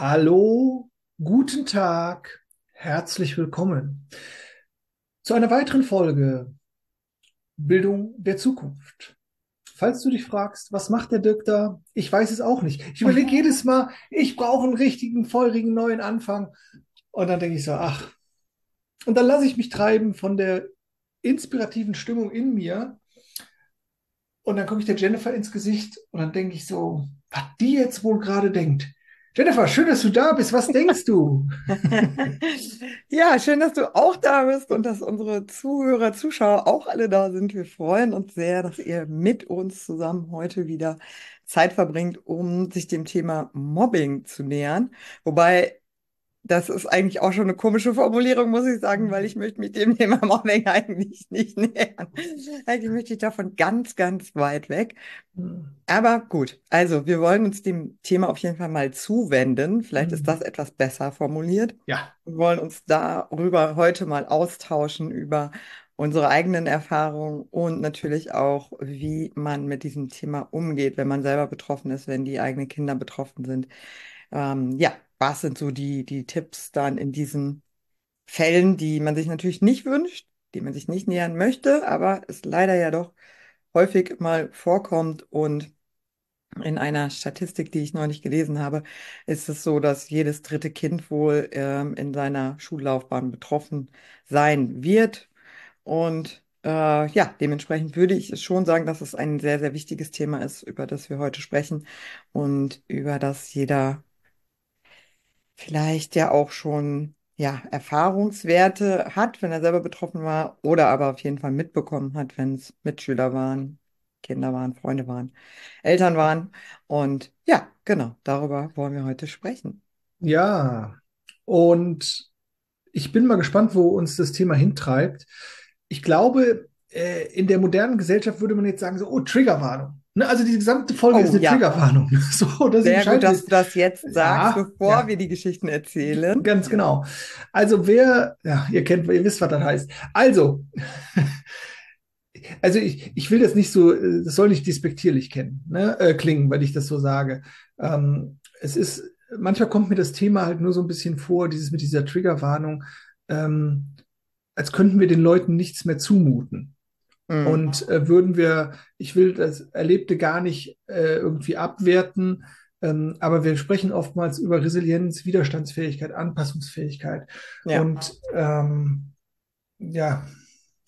Hallo, guten Tag, herzlich willkommen zu einer weiteren Folge Bildung der Zukunft. Falls du dich fragst, was macht der Dirk da? Ich weiß es auch nicht. Ich überlege jedes Mal, ich brauche einen richtigen, feurigen neuen Anfang. Und dann denke ich so, ach. Und dann lasse ich mich treiben von der inspirativen Stimmung in mir. Und dann gucke ich der Jennifer ins Gesicht und dann denke ich so, was die jetzt wohl gerade denkt. Jennifer, schön, dass du da bist. Was denkst du? Ja, schön, dass du auch da bist und dass unsere Zuhörer, Zuschauer auch alle da sind. Wir freuen uns sehr, dass ihr mit uns zusammen heute wieder Zeit verbringt, um sich dem Thema Mobbing zu nähern. Wobei das ist eigentlich auch schon eine komische Formulierung, muss ich sagen, weil ich möchte mich dem Thema Mobbing eigentlich nicht nähern. Eigentlich möchte ich davon ganz, ganz weit weg. Aber gut, also wir wollen uns dem Thema auf jeden Fall mal zuwenden. Vielleicht ist das etwas besser formuliert. Ja. Wir wollen uns darüber heute mal austauschen, über unsere eigenen Erfahrungen und natürlich auch, wie man mit diesem Thema umgeht, wenn man selber betroffen ist, wenn die eigenen Kinder betroffen sind. Ähm, ja, was sind so die, die Tipps dann in diesen Fällen, die man sich natürlich nicht wünscht, die man sich nicht nähern möchte, aber es leider ja doch häufig mal vorkommt und in einer Statistik, die ich neulich gelesen habe, ist es so, dass jedes dritte Kind wohl ähm, in seiner Schullaufbahn betroffen sein wird. Und äh, ja, dementsprechend würde ich schon sagen, dass es ein sehr, sehr wichtiges Thema ist, über das wir heute sprechen und über das jeder vielleicht ja auch schon ja, Erfahrungswerte hat, wenn er selber betroffen war, oder aber auf jeden Fall mitbekommen hat, wenn es Mitschüler waren, Kinder waren, Freunde waren, Eltern waren. Und ja, genau, darüber wollen wir heute sprechen. Ja. Und ich bin mal gespannt, wo uns das Thema hintreibt. Ich glaube, äh, in der modernen Gesellschaft würde man jetzt sagen, so, oh, Triggerwarnung. Ne, also die gesamte Folge Oh ist eine ja, Triggerwarnung. So, dass sehr gut, dass du das jetzt sagst, Ja, bevor ja, wir die Geschichten erzählen. ganz genau. Also wer, ja, ihr kennt, ihr wisst, was das heißt. Also, also ich, ich will das nicht so, äh, das soll nicht despektierlich kennen, ne, äh, klingen, weil ich das so sage. Ähm, es ist, manchmal kommt mir das Thema halt nur so ein bisschen vor, dieses mit dieser Triggerwarnung, ähm, als könnten wir den Leuten nichts mehr zumuten. Mm, Und äh, würden wir, ich will das Erlebte gar nicht äh, irgendwie abwerten, ähm, aber wir sprechen oftmals über Resilienz, Widerstandsfähigkeit, Anpassungsfähigkeit. ja. Und ähm, ja,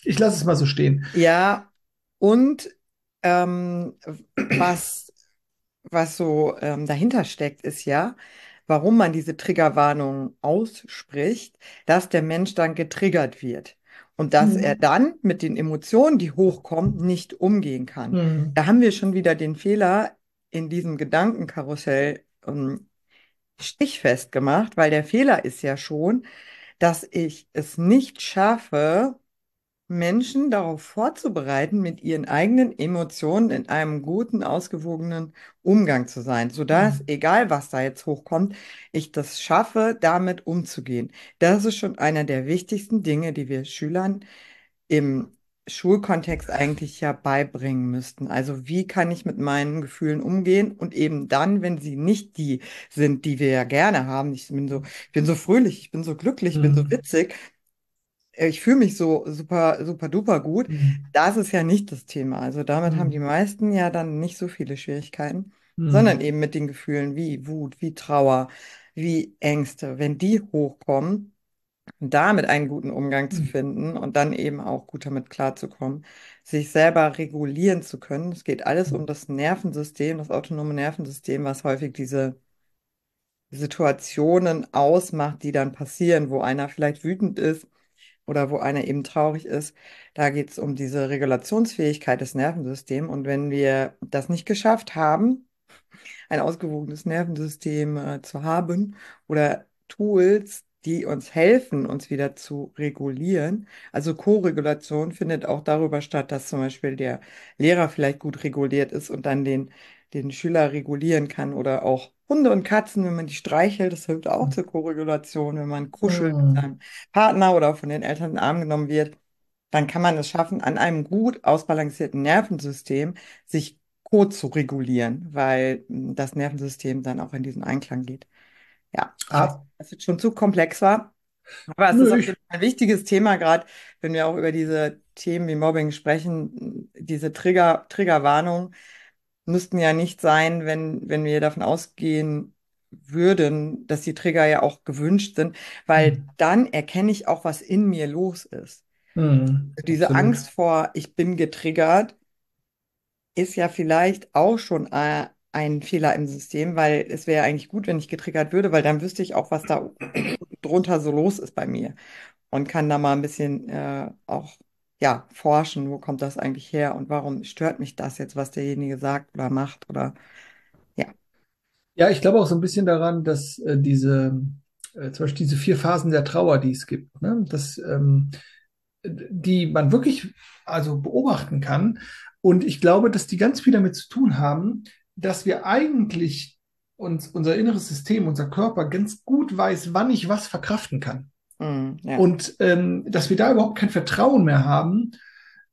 ich lasse es mal so stehen. Ja, und ähm, was, was so ähm, dahinter steckt, ist ja, warum man diese Triggerwarnung ausspricht, dass der Mensch dann getriggert wird und dass er Hm. dann mit den Emotionen, die hochkommen, nicht umgehen kann. Hm. Da haben wir schon wieder den Fehler in diesem Gedankenkarussell ähm, stichfest gemacht, weil der Fehler ist ja schon, dass ich es nicht schaffe, Menschen darauf vorzubereiten, mit ihren eigenen Emotionen in einem guten, ausgewogenen Umgang zu sein, sodass, Hm. egal was da jetzt hochkommt, ich das schaffe, damit umzugehen. Das ist schon einer der wichtigsten Dinge, die wir Schülern im Schulkontext eigentlich ja beibringen müssten. Also wie kann ich mit meinen Gefühlen umgehen und eben dann, wenn sie nicht die sind, die wir ja gerne haben. Ich bin so, ich bin so fröhlich, ich bin so glücklich, ich bin so Hm. witzig ich fühle mich so super, super duper gut. Hm. Das ist ja nicht das Thema. Also damit haben die meisten ja dann nicht so viele Schwierigkeiten, sondern Hm. eben mit den Gefühlen wie Wut, wie Trauer, wie Ängste. Wenn die hochkommen, damit einen guten Umgang zu Hm. finden und dann eben auch gut damit klarzukommen, sich selber regulieren zu können. Es geht alles um das Nervensystem, das autonome Nervensystem, was häufig diese Situationen ausmacht, die dann passieren, wo einer vielleicht wütend ist oder wo einer eben traurig ist. Da geht es um diese Regulationsfähigkeit des Nervensystems. Und wenn wir das nicht geschafft haben, ein ausgewogenes Nervensystem äh, zu haben oder Tools, die uns helfen, uns wieder zu regulieren. Also Co-Regulation findet auch darüber statt, dass zum Beispiel der Lehrer vielleicht gut reguliert ist und dann den, den Schüler regulieren kann oder auch Hunde und Katzen, wenn man die streichelt, das hilft auch zur Co-Regulation, wenn man kuschelt mit Hm. seinem Partner oder von den Eltern in den Arm genommen wird dann kann man es schaffen, an einem gut ausbalancierten Nervensystem sich co zu regulieren, weil mm, das Nervensystem dann auch in diesen Einklang geht. Ja, Ah, dass es schon zu komplex war. Aber es ist nö, auf jeden Fall ein wichtiges Thema, gerade wenn wir auch über diese Themen wie Mobbing sprechen. Diese Trigger, Triggerwarnung müssten ja nicht sein, wenn, wenn wir davon ausgehen würden, dass die Trigger ja auch gewünscht sind, weil hm, dann erkenne ich auch, was in mir los ist. hm, Diese absolut. Angst vor, ich bin getriggert, ist ja vielleicht auch schon äh, ein Fehler im System, weil es wäre ja eigentlich gut, wenn ich getriggert würde, weil dann wüsste ich auch, was da drunter so los ist bei mir und kann da mal ein bisschen äh, auch ja forschen, wo kommt das eigentlich her und warum stört mich das jetzt, was derjenige sagt oder macht oder ja. Ja, ich glaube auch so ein bisschen daran, dass äh, diese, äh, zum Beispiel diese vier Phasen der Trauer, die es gibt, ne, dass, ähm, die man wirklich also beobachten kann. Und ich glaube, dass die ganz viel damit zu tun haben, dass wir eigentlich uns, unser inneres System, unser Körper ganz gut weiß, wann ich was verkraften kann. Mm, ja. Und ähm, dass wir da überhaupt kein Vertrauen mehr haben.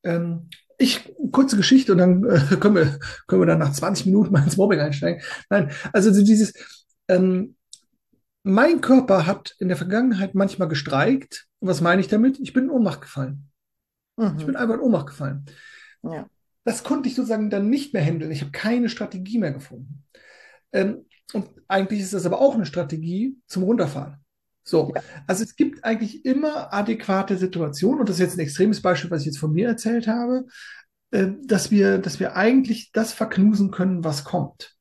Ähm, ich, kurze Geschichte und dann äh, können wir, können wir dann nach 20 Minuten mal ins Mobbing einsteigen. Nein, also so dieses, ähm, mein Körper hat in der Vergangenheit manchmal gestreikt. Und was meine ich damit? Ich bin in Ohnmacht gefallen. Ich bin Mhm. einfach in Ohnmacht gefallen. Ja. Das konnte ich sozusagen dann nicht mehr handeln. Ich habe keine Strategie mehr gefunden. Ähm, und eigentlich ist das aber auch eine Strategie zum Runterfahren. So, Ja. also es gibt eigentlich immer adäquate Situationen, und das ist jetzt ein extremes Beispiel, was ich jetzt von mir erzählt habe, äh, dass wir, dass wir eigentlich das verknusen können, was kommt.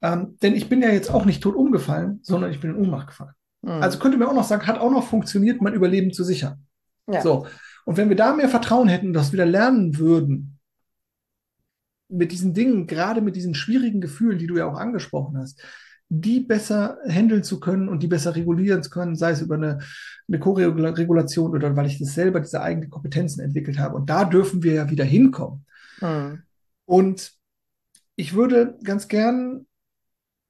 Ähm, denn ich bin ja jetzt auch nicht tot umgefallen, sondern ich bin in Ohnmacht gefallen. Also Mm, könnte man auch noch sagen, hat auch noch funktioniert, mein Überleben zu sichern. ja. So, und wenn wir da mehr Vertrauen hätten, das wieder lernen würden, mit diesen Dingen, gerade mit diesen schwierigen Gefühlen, die du ja auch angesprochen hast, die besser handeln zu können und die besser regulieren zu können, sei es über eine, eine Co-Regulation oder weil ich das selber, diese eigenen Kompetenzen entwickelt habe. Und da dürfen wir ja wieder hinkommen. Mm, Und ich würde ganz gern,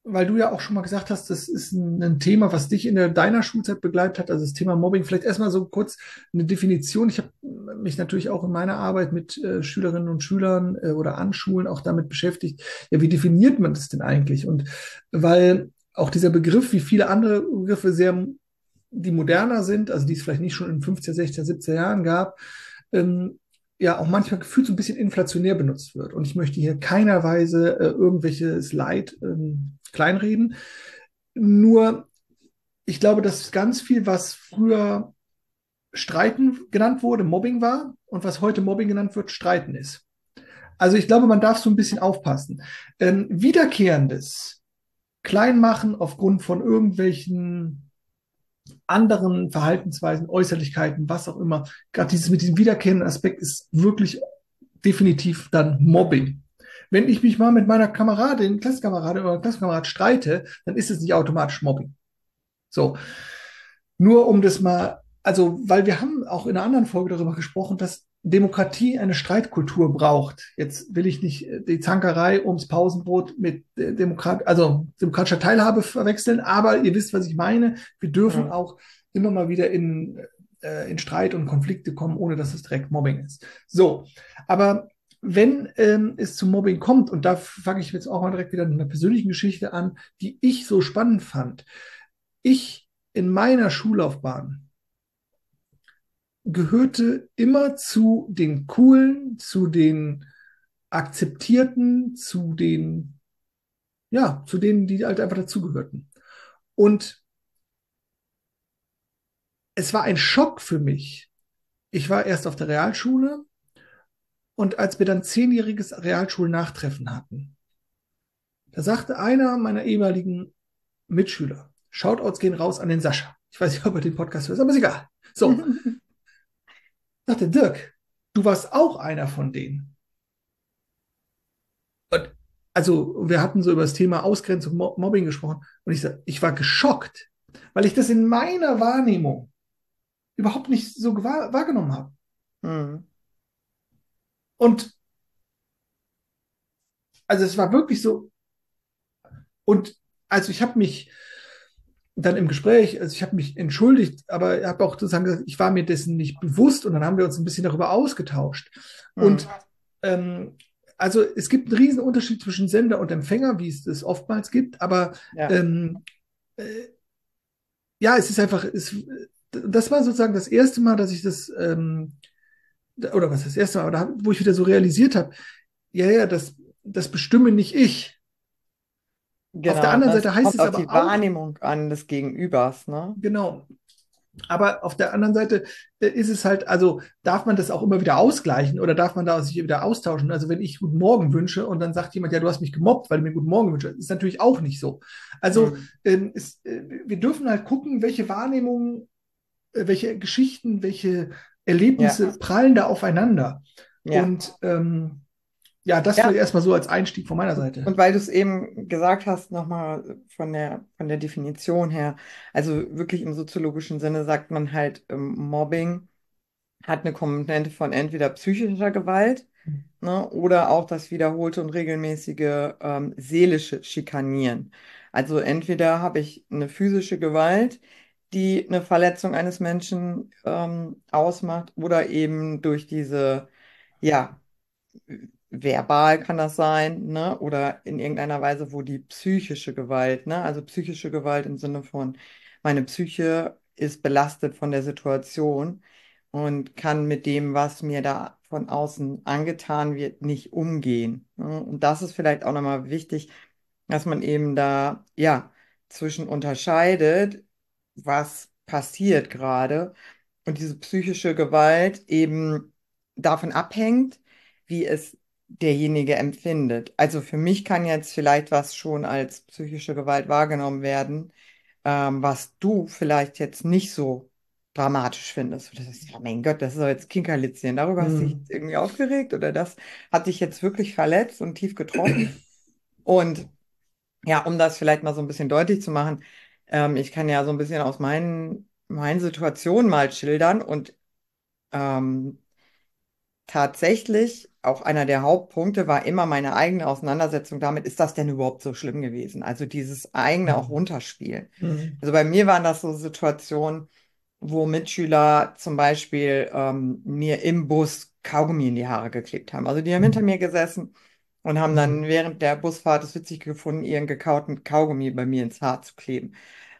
weil du ja auch schon mal gesagt hast, das ist ein, Thema, was dich in der, deiner Schulzeit begleitet hat, also das Thema Mobbing, vielleicht erstmal so kurz eine Definition. Ich habe mich natürlich auch in meiner Arbeit mit äh, Schülerinnen und Schülern äh, oder an Schulen auch damit beschäftigt, ja, wie definiert man das denn eigentlich? Und weil auch dieser Begriff, wie viele andere Begriffe sehr, die moderner sind, also die es vielleicht nicht schon in 15, 16, 17 Jahren gab, ähm, ja auch manchmal gefühlt so ein bisschen inflationär benutzt wird. Und ich möchte hier keiner Weise äh, irgendwelches Leid ähm, kleinreden. Nur, ich glaube, dass ganz viel, was früher Streiten genannt wurde, Mobbing war und was heute Mobbing genannt wird, Streiten ist. Also ich glaube, man darf so ein bisschen aufpassen. Ähm, wiederkehrendes Kleinmachen aufgrund von irgendwelchen anderen Verhaltensweisen, Äußerlichkeiten, was auch immer, gerade dieses mit diesem wiederkehrenden Aspekt ist wirklich definitiv dann Mobbing. Wenn ich mich mal mit meiner Kameradin, Klassenkameradin oder Klassenkamerad streite, dann ist es nicht automatisch Mobbing. So. Nur um das mal, also, weil wir haben auch in einer anderen Folge darüber gesprochen, dass Demokratie eine Streitkultur braucht. Jetzt will ich nicht die Zankerei ums Pausenbrot mit Demokrat, also demokratischer Teilhabe verwechseln, aber ihr wisst, was ich meine. Wir dürfen mm, auch immer mal wieder in, äh, in Streit und Konflikte kommen, ohne dass es direkt Mobbing ist. So, aber wenn ähm, es zu Mobbing kommt, und da fange ich jetzt auch mal direkt wieder mit einer persönlichen Geschichte an, die ich so spannend fand. Ich in meiner Schullaufbahn gehörte immer zu den coolen, zu den akzeptierten, zu den, ja, zu denen, die halt einfach dazugehörten. Und es war ein Schock für mich. Ich war erst auf der Realschule und als wir dann zehnjähriges Realschulnachtreffen hatten, da sagte einer meiner ehemaligen Mitschüler, Shoutouts gehen raus an den Sascha. Ich weiß nicht, ob er den Podcast hört, aber ist egal. So, sagte Dirk, du warst auch einer von denen. Und also wir hatten so über das Thema Ausgrenzung, Mobbing gesprochen und ich, ich war geschockt, weil ich das in meiner Wahrnehmung überhaupt nicht so wahrgenommen habe. mm, Und also es war wirklich so. Und also ich habe mich dann im Gespräch, also ich habe mich entschuldigt, aber ich habe auch sozusagen gesagt, ich war mir dessen nicht bewusst und dann haben wir uns ein bisschen darüber ausgetauscht. Und mm, ähm, also es gibt einen riesen Unterschied zwischen Sender und Empfänger, wie es das oftmals gibt, aber ja. ähm, äh, ja, es ist einfach, es, das war sozusagen das erste Mal, dass ich das, ähm, oder was das erste Mal, da, wo ich wieder so realisiert habe, ja, ja, das, das bestimme nicht ich. Auf der Genau, anderen Seite heißt es aber die auch, Wahrnehmung an des Gegenübers, ne? genau, aber auf der anderen Seite äh, ist es halt, also darf man das auch immer wieder ausgleichen oder darf man da sich wieder austauschen? Also wenn ich Guten Morgen wünsche und dann sagt jemand, ja, du hast mich gemobbt, weil du mir Guten Morgen wünschst, ist natürlich auch nicht so. Also Hm. ähm, es, äh, wir dürfen halt gucken, welche Wahrnehmungen, äh, welche Geschichten, welche Ja, Erlebnisse prallen da aufeinander. ja. Und ähm, ja, das Ja, erstmal so als Einstieg von meiner Seite. Und weil du es eben gesagt hast, nochmal von der, von der Definition her, also wirklich im soziologischen Sinne sagt man halt, ähm, Mobbing hat eine Komponente von entweder psychischer Gewalt, ne, oder auch das wiederholte und regelmäßige ähm, seelische Schikanieren. Also entweder habe ich eine physische Gewalt, die eine Verletzung eines Menschen ähm, ausmacht, oder eben durch diese, ja, verbal kann das sein, ne? Oder in irgendeiner Weise, wo die psychische Gewalt, ne? Also psychische Gewalt im Sinne von, meine Psyche ist belastet von der Situation und kann mit dem, was mir da von außen angetan wird, nicht umgehen. Ne? Und das ist vielleicht auch nochmal wichtig, dass man eben da, ja, zwischen unterscheidet, was passiert gerade und diese psychische Gewalt eben davon abhängt, wie es derjenige empfindet. Also für mich kann jetzt vielleicht was schon als psychische Gewalt wahrgenommen werden, ähm, was du vielleicht jetzt nicht so dramatisch findest. Das ist, ja, mein Gott, das ist doch jetzt Kinkerlitzchen. Darüber hast du dich Hm. jetzt irgendwie aufgeregt oder das hat dich jetzt wirklich verletzt und tief getroffen. Und ja, um das vielleicht mal so ein bisschen deutlich zu machen, ähm, ich kann ja so ein bisschen aus meinen, meinen Situationen mal schildern und ähm, tatsächlich auch einer der Hauptpunkte war immer meine eigene Auseinandersetzung damit, ist das denn überhaupt so schlimm gewesen? Also dieses eigene auch Hm. runterspielen. Hm. Also bei mir waren das so Situationen, wo Mitschüler zum Beispiel ähm, mir im Bus Kaugummi in die Haare geklebt haben. Also die haben hinter Hm. mir gesessen und haben dann Hm. während der Busfahrt es witzig gefunden, ihren gekauten Kaugummi bei mir ins Haar zu kleben.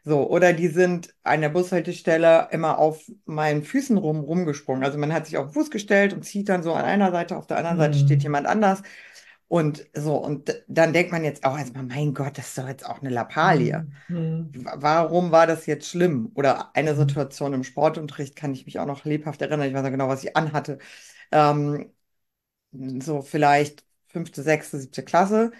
So, oder die sind an der Bushaltestelle immer auf meinen Füßen rum rumgesprungen. Also man hat sich auf den Fuß gestellt und zieht dann so an einer Seite, auf der anderen Seite steht Hm. jemand anders. Und so, und dann denkt man jetzt auch erstmal, mein Gott, das ist doch jetzt auch eine Lappalie. Hm. Hm. W- Warum war das jetzt schlimm? Oder eine. Situation im Sportunterricht kann ich mich auch noch lebhaft erinnern. Ich weiß noch genau, was ich anhatte. Ähm, so vielleicht fünfte, sechste, siebte Klasse.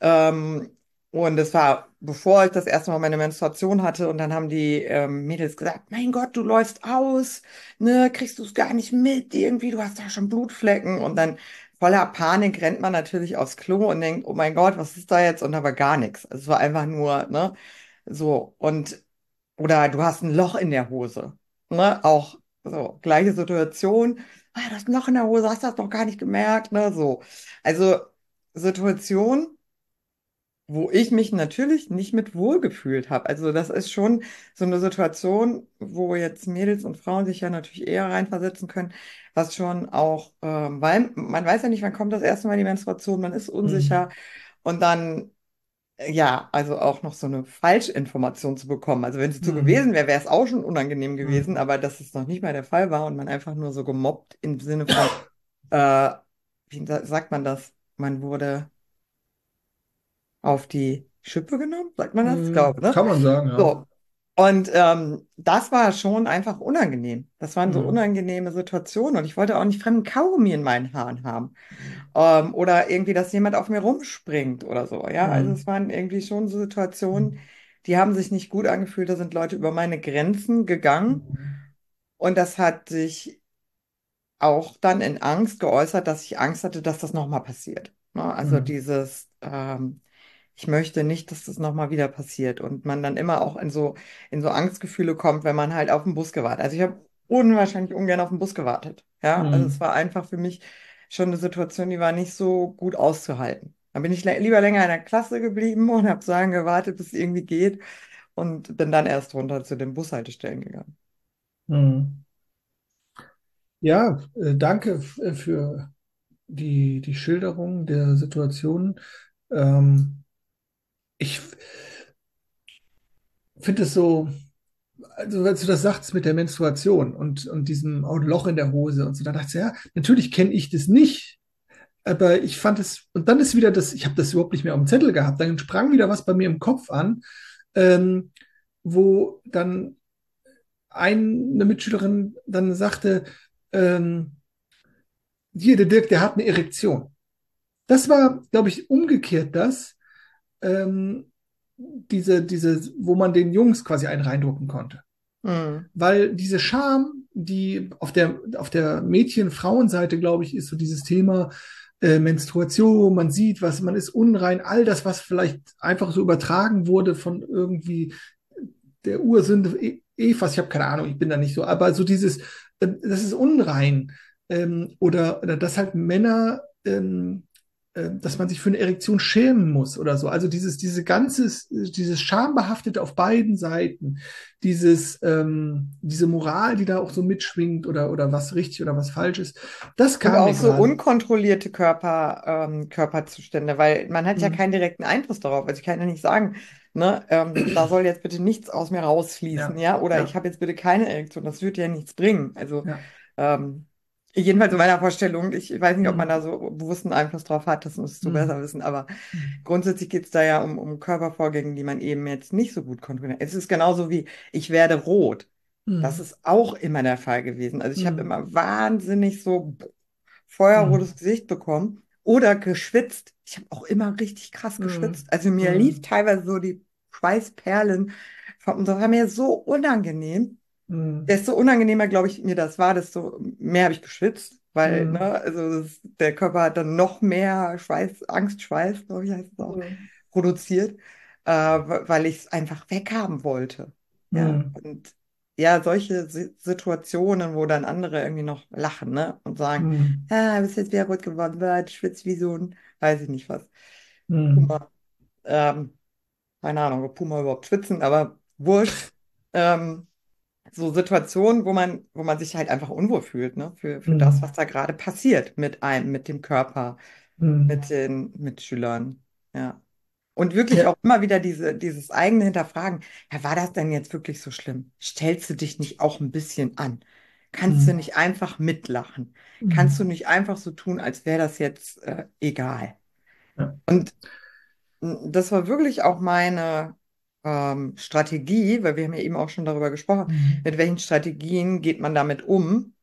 Ähm, und das war, bevor ich das erste Mal meine Menstruation hatte. Und dann haben die ähm, Mädels gesagt, mein Gott, du läufst aus, ne, kriegst du es gar nicht mit, irgendwie, du hast da schon Blutflecken. Und dann voller Panik rennt man natürlich aufs Klo und denkt, oh mein Gott, was ist da jetzt? Und da war gar nichts. Also Es war einfach nur, ne, so. Und, oder du hast ein Loch in der Hose, ne, auch so, gleiche Situation. Ah, du hast ein Loch in der Hose, hast das doch gar nicht gemerkt, ne, so. Also, Situation wo ich mich natürlich nicht mit wohlgefühlt habe. Also das ist schon so eine Situation, wo jetzt Mädels und Frauen sich ja natürlich eher reinversetzen können, was schon auch, ähm, weil man weiß ja nicht, wann kommt das erste Mal die Menstruation, man ist unsicher und dann, äh, ja, also auch noch so eine Falschinformation zu bekommen. Also wenn es so Hm. gewesen wäre, wäre es auch schon unangenehm gewesen, Hm. aber dass es noch nicht mal der Fall war und man einfach nur so gemobbt im Sinne von, äh, wie sa- sagt man das? Man wurde auf die Schippe genommen, sagt man das? Ich glaube, ne? Kann man sagen, ja. So. Und ähm, das war schon einfach unangenehm. Das waren so Hm. unangenehme Situationen und ich wollte auch nicht fremden Kaugummi in meinen Haaren haben. Ähm, oder irgendwie, dass jemand auf mir rumspringt oder so. Ja, also es Hm. waren irgendwie schon so Situationen, die haben sich nicht gut angefühlt. Da sind Leute über meine Grenzen gegangen Hm. und das hat sich auch dann in Angst geäußert, dass ich Angst hatte, dass das nochmal passiert. Ne? Also Hm. dieses, ähm, ich möchte nicht, dass das nochmal wieder passiert und man dann immer auch in so, in so Angstgefühle kommt, wenn man halt auf den Bus gewartet. Also ich habe unwahrscheinlich ungern auf den Bus gewartet. Ja, also es Hm. war einfach für mich schon eine Situation, die war nicht so gut auszuhalten. Da bin ich lieber länger in der Klasse geblieben und habe lange gewartet, bis es irgendwie geht und bin dann erst runter zu den Bushaltestellen gegangen. Hm. Ja, äh, danke äh, für die, die Schilderung der Situation. Ähm, ich, finde es so, also als du das sagst mit der Menstruation und, und diesem Loch in der Hose und so, da dachte ich, ja, natürlich kenne ich das nicht, aber ich fand es, und dann ist wieder das, ich habe das überhaupt nicht mehr auf dem Zettel gehabt, dann sprang wieder was bei mir im Kopf an, ähm, wo dann eine Mitschülerin dann sagte, ähm, hier, der Dirk, der hat eine Erektion. Das war, glaube ich, umgekehrt das, ähm, diese, diese, wo man den Jungs quasi einen reindrucken konnte. Mhm. Weil diese Scham, die auf der, auf der Mädchen-Frauenseite, glaube ich, ist so dieses Thema äh, Menstruation, man sieht was, man ist unrein, all das, was vielleicht einfach so übertragen wurde von irgendwie der Ursünde E- Evas, ich habe keine Ahnung, ich bin da nicht so, aber so dieses, äh, das ist unrein. Ähm, oder, oder dass halt Männer ähm, äh, dass man sich für eine Erektion schämen muss oder so. Also dieses, diese ganzes, dieses Schambehaftete auf beiden Seiten, dieses, ähm, diese Moral, die da auch so mitschwingt oder, oder was richtig oder was falsch ist, das mir auch so gerade. unkontrollierte Körper, ähm, Körperzustände, weil man hat ja Hm, keinen direkten Einfluss darauf. Also ich kann ja nicht sagen, ne, ähm, da soll jetzt bitte nichts aus mir rausfließen, Ja, ja, oder ich ja, habe jetzt bitte keine Erektion. Das würde ja nichts bringen. Also ja. ähm, jedenfalls in meiner Vorstellung, ich weiß nicht, ob man Hm, da so bewussten Einfluss drauf hat, das musst du hm, besser wissen, aber hm, grundsätzlich geht es da ja um, um Körpervorgänge, die man eben jetzt nicht so gut kontrolliert. Es ist genauso wie, ich werde rot. Das hm, ist auch immer der Fall gewesen. Also ich habe hm, immer wahnsinnig so feuerrotes Gesicht bekommen oder geschwitzt. Ich habe auch immer richtig krass geschwitzt. Also mir lief teilweise so die Schweißperlen. das war mir so unangenehm. Hm, Desto unangenehmer, glaube ich, mir das war, desto mehr habe ich geschwitzt. Weil, ne, hm, also das, der Körper hat dann noch mehr Schweiß, Angstschweiß, glaube ich, heißt es auch, hm, produziert, äh, weil ich es einfach weghaben wollte. Ja, hm, und ja, solche Si- Situationen, wo dann andere irgendwie noch lachen, ne, und sagen, hm, ah, bist jetzt wieder rot geworden, du schwitzt wie so ein, weiß ich nicht was, hm, Puma. Ähm, keine Ahnung, ob Puma überhaupt schwitzen, aber wurscht. Ähm, so Situationen, wo man, wo man sich halt einfach unwohl fühlt, ne, für, für das, was da gerade passiert mit einem, mit dem Körper, hm. mit den Mitschülern. Ja. Und wirklich Ja, auch immer wieder diese, dieses eigene Hinterfragen. Ja, war das denn jetzt wirklich so schlimm? Stellst du dich nicht auch ein bisschen an? Kannst du hm, nicht einfach mitlachen? Kannst du hm, nicht einfach so tun, als wäre das jetzt äh, egal? ja, Und das war wirklich auch meine ähm, Strategie, weil wir haben ja eben auch schon darüber gesprochen, hm, mit welchen Strategien geht man damit um?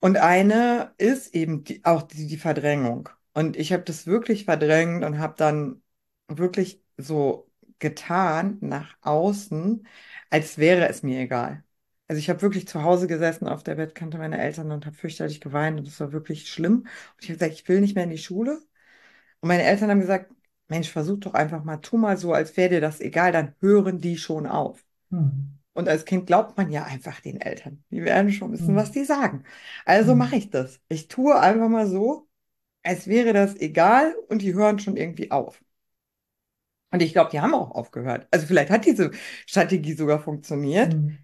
Und eine ist eben die, auch die, die Verdrängung. Und ich habe das wirklich verdrängt und habe dann wirklich so getan nach außen, als wäre es mir egal. Also ich habe wirklich zu Hause gesessen auf der Bettkante meiner Eltern und habe fürchterlich geweint und das war wirklich schlimm. Und ich habe gesagt, ich will nicht mehr in die Schule. Und meine Eltern haben gesagt, Mensch, versuch doch einfach mal, tu mal so, als wäre dir das egal, dann hören die schon auf. hm, Und als Kind glaubt man ja einfach den Eltern. Die werden schon wissen, was hm, die sagen. Also hm, mache ich das. Ich tue einfach mal so, als wäre das egal und die hören schon irgendwie auf. Und ich glaube, die haben auch aufgehört. Also vielleicht hat diese Strategie sogar funktioniert. hm,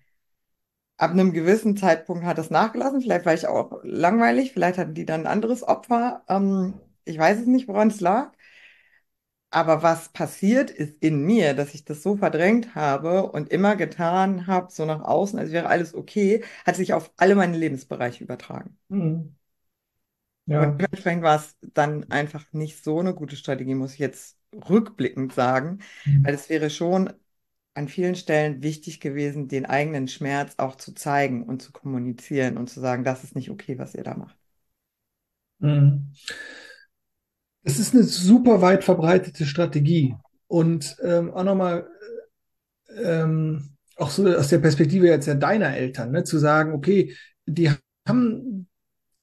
Ab einem gewissen Zeitpunkt hat es nachgelassen. Vielleicht war ich auch langweilig. Vielleicht hatten die dann ein anderes Opfer. Ähm, ich weiß es nicht, woran es lag. Aber was passiert ist in mir, dass ich das so verdrängt habe und immer getan habe, so nach außen, als wäre alles okay, hat sich auf alle meine Lebensbereiche übertragen. hm. Und Ja, dementsprechend war es dann einfach nicht so eine gute Strategie, muss ich jetzt rückblickend sagen, hm, weil es wäre schon an vielen Stellen wichtig gewesen, den eigenen Schmerz auch zu zeigen und zu kommunizieren und zu sagen, das ist nicht okay, was ihr da macht. hm. Es ist eine super weit verbreitete Strategie. Und ähm, auch nochmal, ähm, auch so aus der Perspektive jetzt ja deiner Eltern, ne, zu sagen, okay, die haben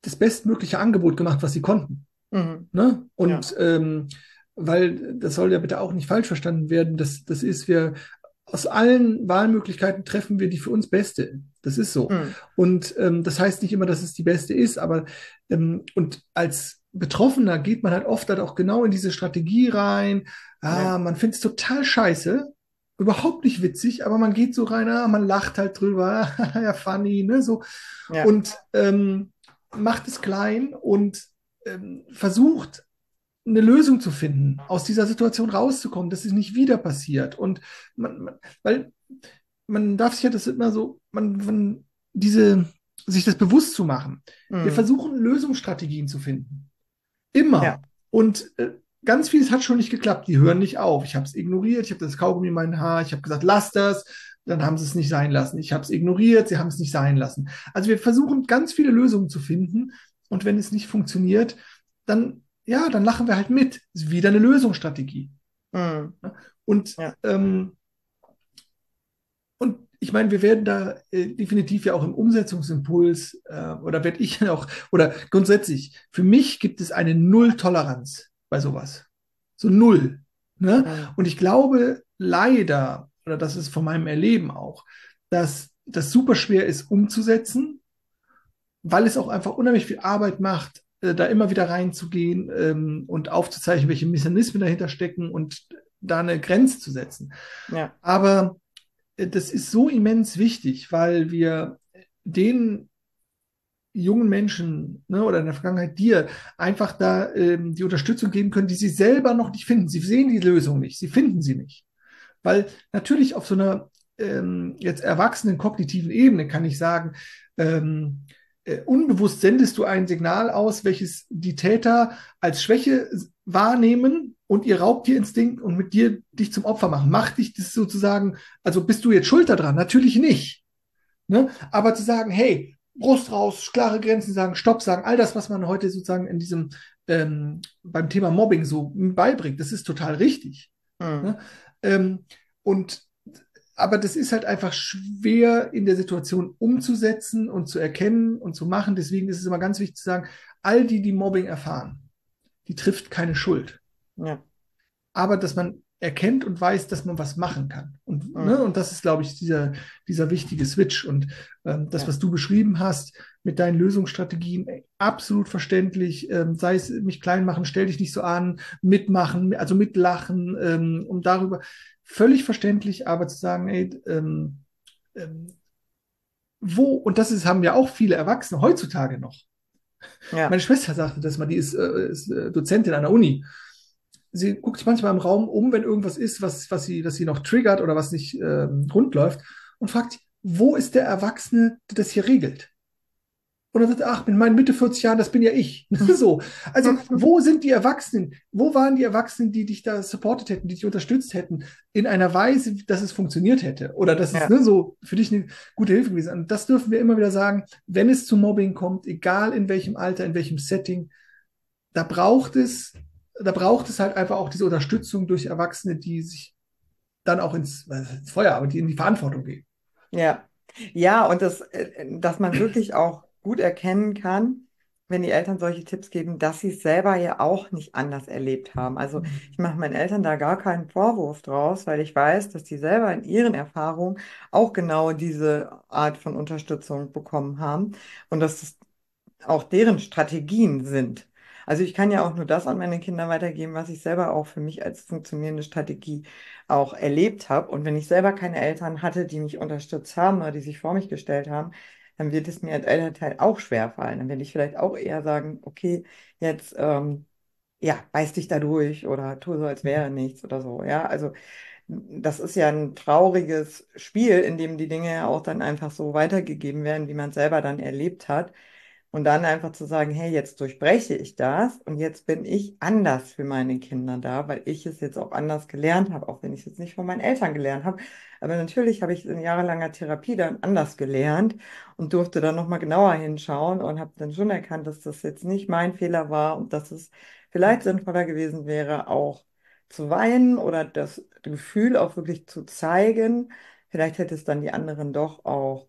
das bestmögliche Angebot gemacht, was sie konnten. Mhm. Ne? Ja. Und ähm, weil das soll ja bitte auch nicht falsch verstanden werden, das, das ist, wir aus allen Wahlmöglichkeiten treffen wir die für uns beste. Das ist so. Mhm. Und ähm, das heißt nicht immer, dass es die beste ist, aber ähm, und als Betroffener geht man halt oft halt auch genau in diese Strategie rein. Ja. Ah, man findet es total scheiße, überhaupt nicht witzig, aber man geht so rein, ah, man lacht halt drüber, ja, funny, ne, so. Ja. Und ähm, macht es klein und ähm, versucht eine Lösung zu finden, aus dieser Situation rauszukommen, dass es nicht wieder passiert. Und man, man weil man darf sich ja das immer so, man, man diese, sich das bewusst zu machen. Mhm. Wir versuchen Lösungsstrategien zu finden. Immer. Ja. Und äh, ganz vieles hat schon nicht geklappt. Die hören nicht auf. Ich habe es ignoriert. Ich habe das Kaugummi in mein Haar. Ich habe gesagt, lass das. Dann haben sie es nicht sein lassen. Ich habe es ignoriert. Sie haben es nicht sein lassen. Also wir versuchen ganz viele Lösungen zu finden. Und wenn es nicht funktioniert, dann ja, dann lachen wir halt mit. Ist wieder eine Lösungsstrategie. Mhm. Und, ja. ähm, und ich meine, wir werden da äh, definitiv ja auch im Umsetzungsimpuls äh, oder werde ich auch, oder grundsätzlich, für mich gibt es eine Null-Toleranz bei sowas. So null. Ne? Mhm. Und ich glaube leider, oder das ist von meinem Erleben auch, dass das super schwer ist umzusetzen, weil es auch einfach unheimlich viel Arbeit macht, äh, da immer wieder reinzugehen ähm, und aufzuzeichnen, welche Mechanismen dahinter stecken und da eine Grenze zu setzen. Ja. Aber das ist so immens wichtig, weil wir den jungen Menschen ne, oder in der Vergangenheit dir einfach da ähm, die Unterstützung geben können, die sie selber noch nicht finden. Sie sehen die Lösung nicht, sie finden sie nicht. Weil natürlich auf so einer ähm, jetzt erwachsenen kognitiven Ebene kann ich sagen, ähm, äh, unbewusst sendest du ein Signal aus, welches die Täter als Schwäche wahrnehmen und ihr Raubtierinstinkt und mit dir dich zum Opfer machen. Macht dich das sozusagen, also bist du jetzt schuld daran? Natürlich nicht. Ne? Aber zu sagen, hey, Brust raus, klare Grenzen sagen, Stopp sagen, all das, was man heute sozusagen in diesem ähm, beim Thema Mobbing so beibringt, das ist total richtig. Mhm. Ne? Ähm, und aber das ist halt einfach schwer in der Situation umzusetzen und zu erkennen und zu machen. Deswegen ist es immer ganz wichtig zu sagen, all die, die Mobbing erfahren, die trifft keine Schuld. Ja. Aber dass man erkennt und weiß, dass man was machen kann. Und, mhm. ne, und das ist, glaube ich, dieser, dieser wichtige Switch. Und ähm, das, ja. was du beschrieben hast mit deinen Lösungsstrategien, ey, absolut verständlich. Ähm, sei es mich klein machen, stell dich nicht so an, mitmachen, also mitlachen, ähm, um darüber völlig verständlich, aber zu sagen, ey, ähm, ähm, wo, und das ist, haben ja auch viele Erwachsene heutzutage noch. Ja. Meine Schwester sagte das mal, die ist, äh, ist äh, Dozentin an der Uni. Sie guckt sich manchmal im Raum um, wenn irgendwas ist, was, was, sie, was sie noch triggert oder was nicht ähm, rund läuft und fragt, wo ist der Erwachsene, der das hier regelt? Und dann sagt er, ach, mit meinen Mitte 40 Jahren, das bin ja ich. so. Also, wo sind die Erwachsenen? Wo waren die Erwachsenen, die dich da supportet hätten, die dich unterstützt hätten, in einer Weise, dass es funktioniert hätte? Oder dass ja. es ne, so für dich eine gute Hilfe gewesen ist. Und das dürfen wir immer wieder sagen, wenn es zu Mobbing kommt, egal in welchem Alter, in welchem Setting, da braucht es, da braucht es halt einfach auch diese Unterstützung durch Erwachsene, die sich dann auch ins, ins Feuer, aber die in die Verantwortung gehen. Ja. Ja, und das, äh, dass man wirklich auch gut erkennen kann, wenn die Eltern solche Tipps geben, dass sie es selber ja auch nicht anders erlebt haben. Also ich mache meinen Eltern da gar keinen Vorwurf draus, weil ich weiß, dass die selber in ihren Erfahrungen auch genau diese Art von Unterstützung bekommen haben und dass es auch deren Strategien sind. Also ich kann ja auch nur das an meine Kinder weitergeben, was ich selber auch für mich als funktionierende Strategie auch erlebt habe. Und wenn ich selber keine Eltern hatte, die mich unterstützt haben oder die sich vor mich gestellt haben, dann wird es mir als Elternteil auch schwer fallen. Dann werde ich vielleicht auch eher sagen, okay, jetzt ähm, ja, beiß dich da durch oder tu so, als wäre nichts oder so. Ja, also das ist ja ein trauriges Spiel, in dem die Dinge ja auch dann einfach so weitergegeben werden, wie man es selber dann erlebt hat. Und dann einfach zu sagen, hey, jetzt durchbreche ich das und jetzt bin ich anders für meine Kinder da, weil ich es jetzt auch anders gelernt habe, auch wenn ich es jetzt nicht von meinen Eltern gelernt habe. Aber natürlich habe ich in jahrelanger Therapie dann anders gelernt und durfte dann nochmal genauer hinschauen und habe dann schon erkannt, dass das jetzt nicht mein Fehler war und dass es vielleicht sinnvoller gewesen wäre, auch zu weinen oder das Gefühl auch wirklich zu zeigen. Vielleicht hätte es dann die anderen doch auch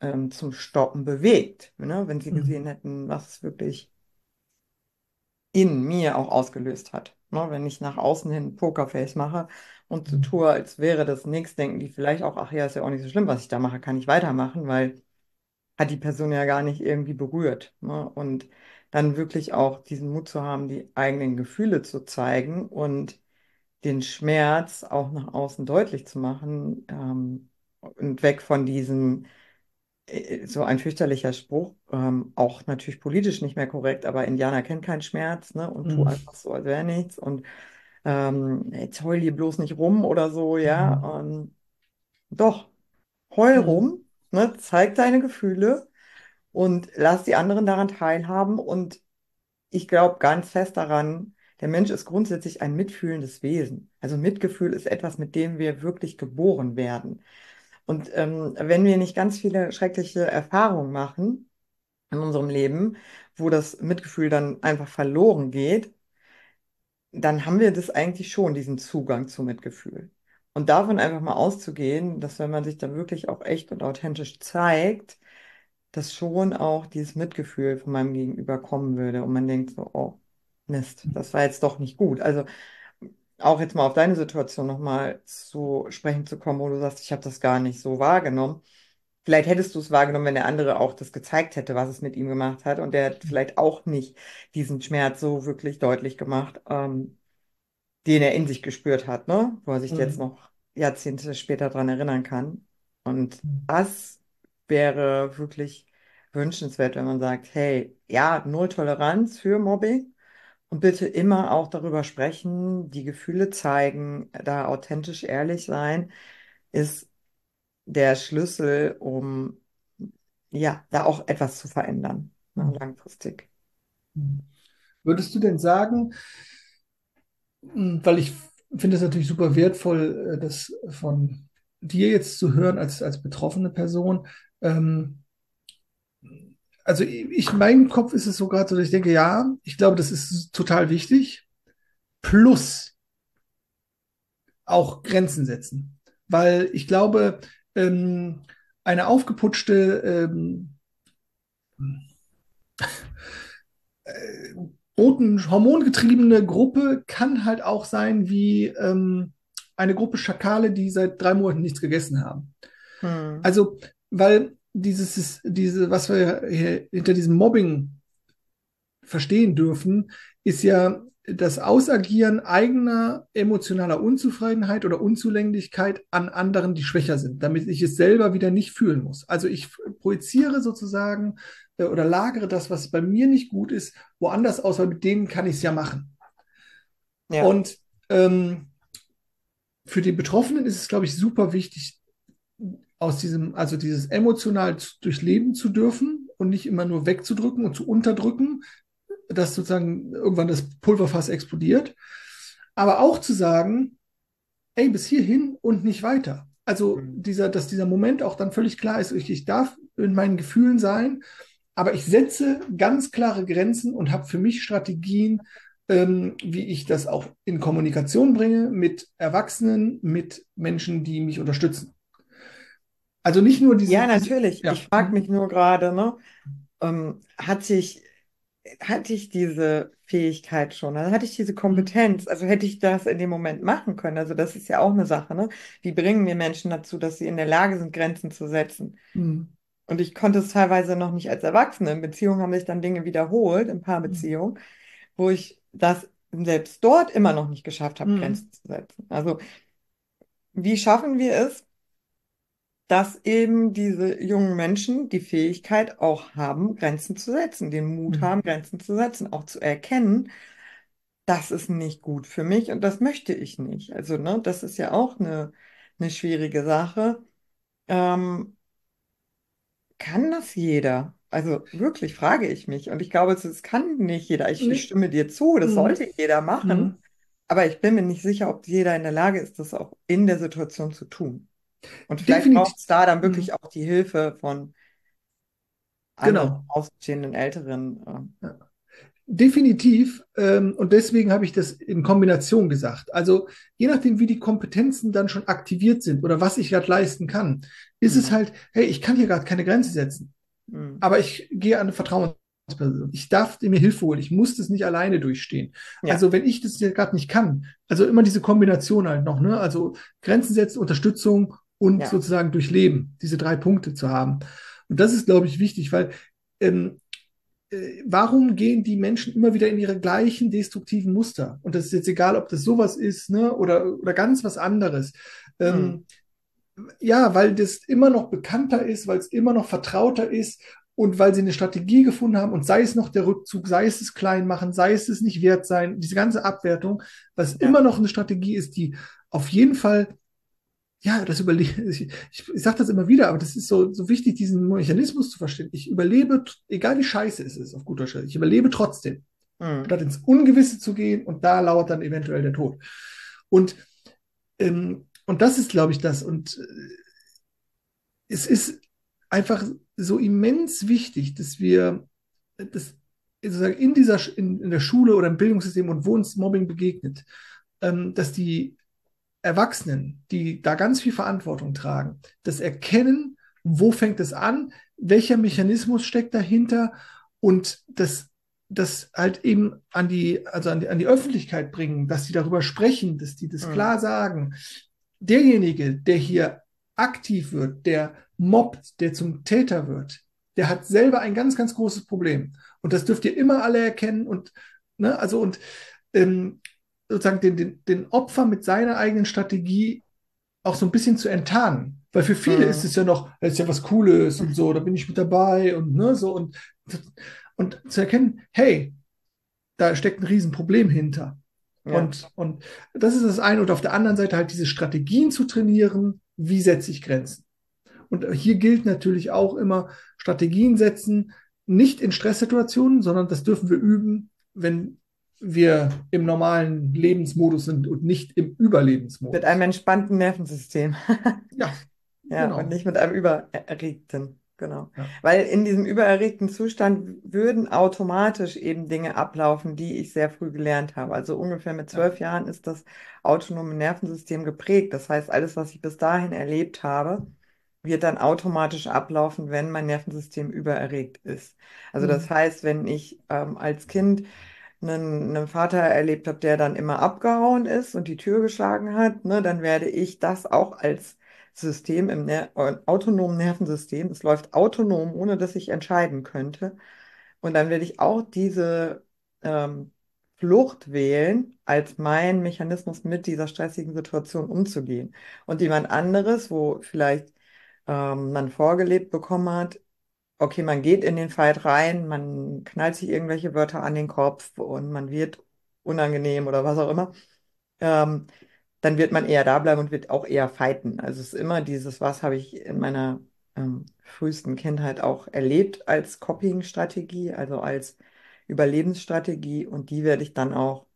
ähm, zum Stoppen bewegt, ne? wenn sie mhm. gesehen hätten, was es wirklich in mir auch ausgelöst hat. Ne? Wenn ich nach außen hin Pokerface mache und so mhm. tue, als wäre das nichts, denken die vielleicht auch, ach ja, ist ja auch nicht so schlimm, was ich da mache, kann ich weitermachen, weil hat die Person ja gar nicht irgendwie berührt. Ne? Und dann wirklich auch diesen Mut zu haben, die eigenen Gefühle zu zeigen und den Schmerz auch nach außen deutlich zu machen ähm, und weg von diesem so ein fürchterlicher Spruch, ähm, auch natürlich politisch nicht mehr korrekt, aber Indianer kennen keinen Schmerz, ne? Und tu Mhm. einfach so, als wäre nichts. Und ähm, jetzt heul hier bloß nicht rum oder so, ja. Mhm. Und doch, heul Mhm. rum, ne? Zeig deine Gefühle und lass die anderen daran teilhaben. Und ich glaube ganz fest daran, der Mensch ist grundsätzlich ein mitfühlendes Wesen. Also Mitgefühl ist etwas, mit dem wir wirklich geboren werden. Und ähm, wenn wir nicht ganz viele schreckliche Erfahrungen machen in unserem Leben, wo das Mitgefühl dann einfach verloren geht, dann haben wir das eigentlich schon, diesen Zugang zu Mitgefühl. Und davon einfach mal auszugehen, dass wenn man sich dann wirklich auch echt und authentisch zeigt, dass schon auch dieses Mitgefühl von meinem Gegenüber kommen würde und man denkt so, oh, Mist, das war jetzt doch nicht gut. Also auch jetzt mal auf deine Situation nochmal zu sprechen zu kommen, wo du sagst, ich habe das gar nicht so wahrgenommen. Vielleicht hättest du es wahrgenommen, wenn der andere auch das gezeigt hätte, was es mit ihm gemacht hat. Und der hat vielleicht auch nicht diesen Schmerz so wirklich deutlich gemacht, ähm, den er in sich gespürt hat, ne? Wo er sich jetzt Mhm. noch Jahrzehnte später dran erinnern kann. Und Mhm. das wäre wirklich wünschenswert, wenn man sagt, hey, ja, null Toleranz für Mobbing. Und bitte immer auch darüber sprechen, die Gefühle zeigen, da authentisch ehrlich sein, ist der Schlüssel, um ja, da auch etwas zu verändern, ne, langfristig. Mhm. Würdest du denn sagen, mh, weil ich finde es natürlich super wertvoll, äh, das von dir jetzt zu hören als, als betroffene Person, ähm, also ich, in meinem Kopf ist es so gerade so, dass ich denke, ja, ich glaube, das ist total wichtig. Plus auch Grenzen setzen. Weil ich glaube, ähm, eine aufgeputschte, ähm, äh, roten, hormongetriebene Gruppe kann halt auch sein wie ähm, eine Gruppe Schakale, die seit drei Monaten nichts gegessen haben. Hm. Also, weil dieses, diese, was wir hier hinter diesem Mobbing verstehen dürfen, ist ja das Ausagieren eigener emotionaler Unzufriedenheit oder Unzulänglichkeit an anderen, die schwächer sind, damit ich es selber wieder nicht fühlen muss. Also ich projiziere sozusagen äh, oder lagere das, was bei mir nicht gut ist, woanders aus, weil mit denen kann ich es ja machen. Ja. Und ähm, für die Betroffenen ist es, glaube ich, super wichtig, aus diesem, also dieses emotional durchleben zu dürfen und nicht immer nur wegzudrücken und zu unterdrücken, dass sozusagen irgendwann das Pulverfass explodiert. Aber auch zu sagen, ey, bis hierhin und nicht weiter. Also Hm. dieser, dass dieser Moment auch dann völlig klar ist, ich, ich darf in meinen Gefühlen sein, aber ich setze ganz klare Grenzen und habe für mich Strategien, ähm, wie ich das auch in Kommunikation bringe mit Erwachsenen, mit Menschen, die mich unterstützen. Also nicht nur diese, Ja, natürlich. ja, Ich frage mich nur gerade, ne, ähm, hat sich, hatte ich diese Fähigkeit schon, also hatte ich diese Kompetenz, also hätte ich das in dem Moment machen können. Also das ist ja auch eine Sache, ne? Wie bringen wir Menschen dazu, dass sie in der Lage sind, Grenzen zu setzen? Mhm. Und ich konnte es teilweise noch nicht als Erwachsene. In Beziehungen haben sich dann Dinge wiederholt, in Mhm. Paarbeziehungen, wo ich das selbst dort immer noch nicht geschafft habe, Mhm. Grenzen zu setzen. Also wie schaffen wir es, dass eben diese jungen Menschen die Fähigkeit auch haben, Grenzen zu setzen, den Mut Mhm. haben, Grenzen zu setzen, auch zu erkennen, das ist nicht gut für mich und das möchte ich nicht. Also, ne, das ist ja auch eine, eine schwierige Sache. Ähm, kann das jeder? Also wirklich frage ich mich. Und ich glaube, es, kann nicht jeder. Ich, ich Nee. stimme dir zu, das Mhm. sollte jeder machen. Mhm. Aber ich bin mir nicht sicher, ob jeder in der Lage ist, das auch in der Situation zu tun. Und vielleicht Definitiv. braucht es da dann Mhm. wirklich auch die Hilfe von Genau. ausstehenden Älteren. ähm. Ja. Definitiv. Ähm, und deswegen habe ich das in Kombination gesagt. Also je nachdem, wie die Kompetenzen dann schon aktiviert sind oder was ich gerade leisten kann, ist es Hm, halt, hey, ich kann hier gerade keine Grenze setzen, hm. aber ich gehe an eine Vertrauensperson. Ich darf mir Hilfe holen. Ich muss das nicht alleine durchstehen. Ja, Also wenn ich das gerade nicht kann, also immer diese Kombination halt noch, ne? Also Grenzen setzen, Unterstützung und ja, sozusagen durchleben, diese drei Punkte zu haben. Und das ist, glaube ich, wichtig, weil ähm, äh, warum gehen die Menschen immer wieder in ihre gleichen destruktiven Muster? Und das ist jetzt egal, ob das sowas ist, ne, oder, oder ganz was anderes. hm. Ähm, ja, weil das immer noch bekannter ist, weil es immer noch vertrauter ist und weil sie eine Strategie gefunden haben und sei es noch der Rückzug, sei es das Kleinmachen, sei es es nicht wert sein, diese ganze Abwertung, was ja. immer noch eine Strategie ist, die auf jeden Fall ja, das überlebe ich, ich, ich sage das immer wieder, aber das ist so, so wichtig, diesen Mechanismus zu verstehen. Ich überlebe, egal wie scheiße es ist, auf guter Stelle, ich überlebe trotzdem. Mhm. Statt ins Ungewisse zu gehen und da lauert dann eventuell der Tod. Und, ähm, und das ist, glaube ich, das. Und äh, es ist einfach so immens wichtig, dass wir das sozusagen in dieser in, in der Schule oder im Bildungssystem und wo uns Mobbing begegnet, ähm, dass die Erwachsenen, die da ganz viel Verantwortung tragen, das erkennen, wo fängt es an, welcher Mechanismus steckt dahinter und das, das halt eben an die, also an die, an die Öffentlichkeit bringen, dass sie darüber sprechen, dass die das mhm. klar sagen. Derjenige, der hier aktiv wird, der mobbt, der zum Täter wird, der hat selber ein ganz, ganz großes Problem. Und das dürft ihr immer alle erkennen und, ne, also und ähm, sozusagen den, den, den Opfer mit seiner eigenen Strategie auch so ein bisschen zu enttarnen. Weil für viele mhm. ist es ja noch, das ist ja was Cooles und so, da bin ich mit dabei und ne, so und, und zu erkennen, hey, da steckt ein Riesenproblem hinter. Ja. Und, und das ist das eine. Und auf der anderen Seite halt diese Strategien zu trainieren, wie setze ich Grenzen. Und hier gilt natürlich auch immer Strategien setzen, nicht in Stresssituationen, sondern das dürfen wir üben, wenn wir im normalen Lebensmodus sind und nicht im Überlebensmodus. Mit einem entspannten Nervensystem. ja. Ja, genau. und nicht mit einem übererregten. Genau. Ja. Weil in diesem übererregten Zustand würden automatisch eben Dinge ablaufen, die ich sehr früh gelernt habe. Also ungefähr mit zwölf ja. Jahren ist das autonome Nervensystem geprägt. Das heißt, alles, was ich bis dahin erlebt habe, wird dann automatisch ablaufen, wenn mein Nervensystem übererregt ist. Also mhm. das heißt, wenn ich ähm, als Kind einen, einen Vater erlebt habe, der dann immer abgehauen ist und die Tür geschlagen hat, ne, dann werde ich das auch als System im Ner autonomen Nervensystem, es läuft autonom, ohne dass ich entscheiden könnte. Und dann werde ich auch diese ähm, Flucht wählen, als mein Mechanismus mit dieser stressigen Situation umzugehen. Und jemand anderes, wo vielleicht ähm, man vorgelebt bekommen hat, okay, man geht in den Fight rein, man knallt sich irgendwelche Wörter an den Kopf und man wird unangenehm oder was auch immer, ähm, dann wird man eher da bleiben und wird auch eher fighten. Also es ist immer dieses, was habe ich in meiner ähm, frühesten Kindheit auch erlebt als Copying-Strategie, also als Überlebensstrategie und die werde ich dann auch,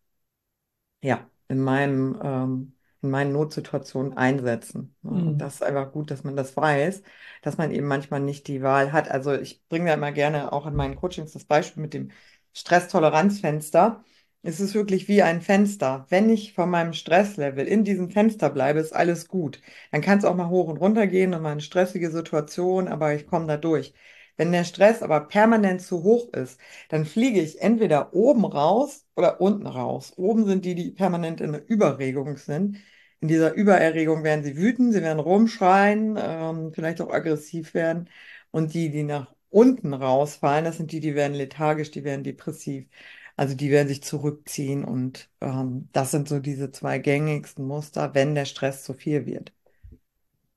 ja, in meinem ähm, in meinen Notsituationen einsetzen. Und mhm. das ist einfach gut, dass man das weiß, dass man eben manchmal nicht die Wahl hat. Also ich bringe da immer gerne auch in meinen Coachings das Beispiel mit dem Stresstoleranzfenster. Es ist wirklich wie ein Fenster. Wenn ich von meinem Stresslevel in diesem Fenster bleibe, ist alles gut. Dann kann es auch mal hoch und runter gehen und mal eine stressige Situation, aber ich komme da durch. Wenn der Stress aber permanent zu hoch ist, dann fliege ich entweder oben raus oder unten raus. Oben sind die, die permanent in der Überregung sind. In dieser Übererregung werden sie wütend, sie werden rumschreien, ähm, vielleicht auch aggressiv werden. Und die, die nach unten rausfallen, das sind die, die werden lethargisch, die werden depressiv. Also die werden sich zurückziehen und ähm, das sind so diese zwei gängigsten Muster, wenn der Stress zu viel wird.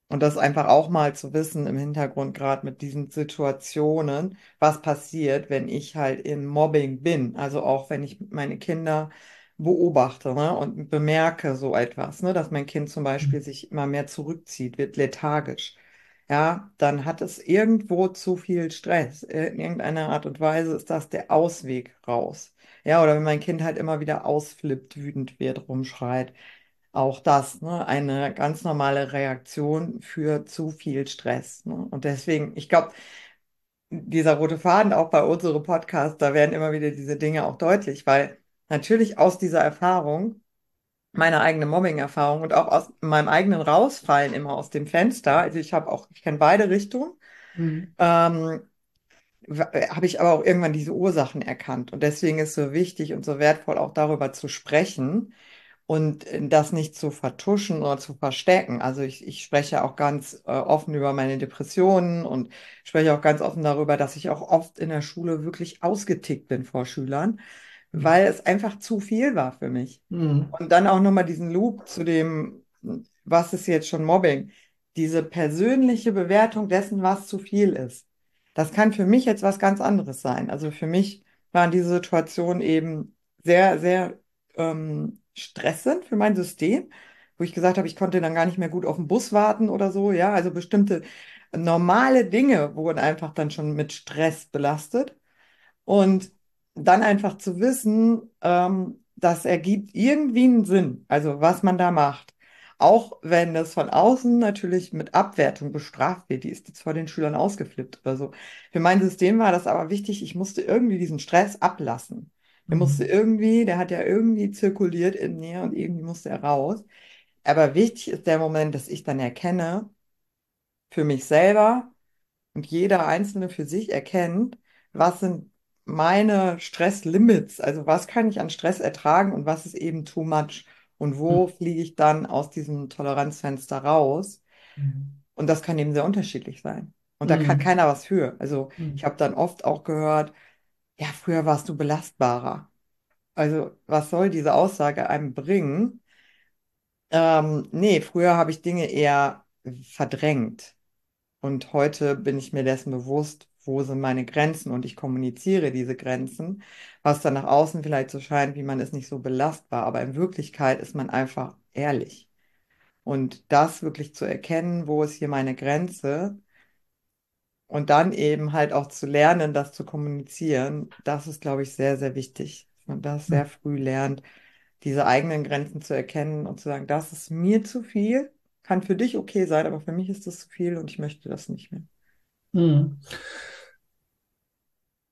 Und das einfach auch mal zu wissen im Hintergrund, gerade mit diesen Situationen, was passiert, wenn ich halt im Mobbing bin. Also auch wenn ich meine Kinder beobachte ne, und bemerke so etwas, ne, dass mein Kind zum Beispiel sich immer mehr zurückzieht, wird lethargisch. Ja, dann hat es irgendwo zu viel Stress. In irgendeiner Art und Weise ist das der Ausweg raus. Ja, oder wenn mein Kind halt immer wieder ausflippt, wütend wird, rumschreit auch das, ne, eine ganz normale Reaktion für zu viel Stress. Ne? Und deswegen, ich glaube, dieser rote Faden auch bei unserem Podcast, da werden immer wieder diese Dinge auch deutlich, weil natürlich aus dieser Erfahrung, meiner eigenen Mobbing-Erfahrung und auch aus meinem eigenen Rausfallen immer aus dem Fenster, also ich habe auch, ich kenne beide Richtungen, mhm. ähm, habe ich aber auch irgendwann diese Ursachen erkannt. Und deswegen ist es so wichtig und so wertvoll, auch darüber zu sprechen, und äh, das nicht zu vertuschen oder zu verstecken. Also ich, ich spreche auch ganz äh, offen über meine Depressionen und spreche auch ganz offen darüber, dass ich auch oft in der Schule wirklich ausgetickt bin vor Schülern, mhm. weil es einfach zu viel war für mich. Mhm. Und dann auch nochmal diesen Loop zu dem, was ist jetzt schon Mobbing? diese persönliche Bewertung dessen, was zu viel ist. Das kann für mich jetzt was ganz anderes sein. Also für mich waren diese Situationen eben sehr, sehr ähm, stressend für mein System, wo ich gesagt habe, ich konnte dann gar nicht mehr gut auf den Bus warten oder so. Ja, also bestimmte normale Dinge wurden einfach dann schon mit Stress belastet. Und dann einfach zu wissen, ähm, das ergibt irgendwie einen Sinn, also was man da macht. Auch wenn das von außen natürlich mit Abwertung bestraft wird, die ist jetzt vor den Schülern ausgeflippt oder so. Für mein System war das aber wichtig, ich musste irgendwie diesen Stress ablassen. Der musste Mhm. irgendwie, der hat ja irgendwie zirkuliert in mir und irgendwie musste er raus. Aber wichtig ist der Moment, dass ich dann erkenne, für mich selber und jeder Einzelne für sich erkennt, was sind meine Stresslimits, also was kann ich an Stress ertragen und was ist eben too much und wo fliege ich dann aus diesem Toleranzfenster raus. Mhm. Und das kann eben sehr unterschiedlich sein. Und da kann Mhm. keiner was für. Also ich Mhm. habe dann oft auch gehört, ja, früher warst du belastbarer. Also was soll diese Aussage einem bringen? Ähm, nee, früher habe ich Dinge eher verdrängt. Und heute bin ich mir dessen bewusst, wo sind meine Grenzen und ich kommuniziere diese Grenzen, was dann nach außen vielleicht so scheint, wie man ist nicht so belastbar, aber in Wirklichkeit ist man einfach ehrlich. Und das wirklich zu erkennen, wo ist hier meine Grenze und dann eben halt auch zu lernen, das zu kommunizieren, das ist, glaube ich, sehr, sehr wichtig, dass man das sehr früh lernt, diese eigenen Grenzen zu erkennen und zu sagen, das ist mir zu viel, kann für dich okay sein, aber für mich ist das zu viel und ich möchte das nicht mehr. Mhm.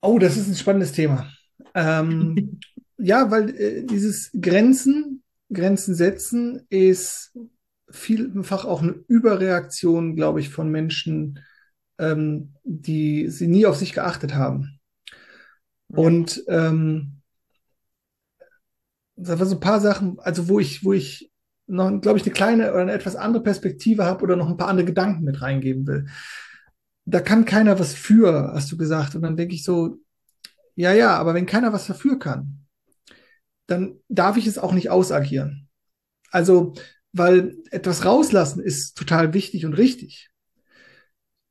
Oh, das ist ein spannendes Thema. Ähm, ja, weil äh, dieses Grenzen, Grenzen setzen ist vielfach auch eine Überreaktion, glaube ich, von Menschen, ähm, die sie nie auf sich geachtet haben. Ja. Und ähm, das waren so ein paar Sachen, also wo ich, wo ich noch, glaube ich, eine kleine oder eine etwas andere Perspektive habe oder noch ein paar andere Gedanken mit reingeben will. Da kann keiner was für, hast du gesagt. Und dann denke ich so, ja, ja, aber wenn keiner was dafür kann, dann darf ich es auch nicht ausagieren. Also, weil etwas rauslassen ist total wichtig und richtig.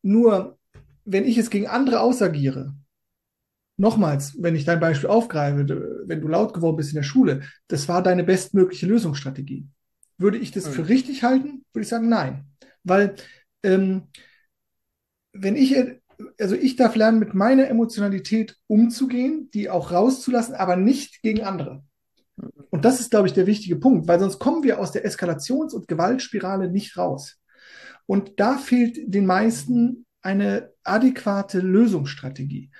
Nur, wenn ich es gegen andere ausagiere, nochmals, wenn ich dein Beispiel aufgreife, wenn du laut geworden bist in der Schule, das war deine bestmögliche Lösungsstrategie. Würde ich das für Hm. richtig halten? Würde ich sagen, nein. Weil, ähm, wenn ich, also ich darf lernen, mit meiner Emotionalität umzugehen, die auch rauszulassen, aber nicht gegen andere. Und das ist, glaube ich, der wichtige Punkt, weil sonst kommen wir aus der Eskalations- und Gewaltspirale nicht raus. Und da fehlt den meisten eine adäquate Lösungsstrategie,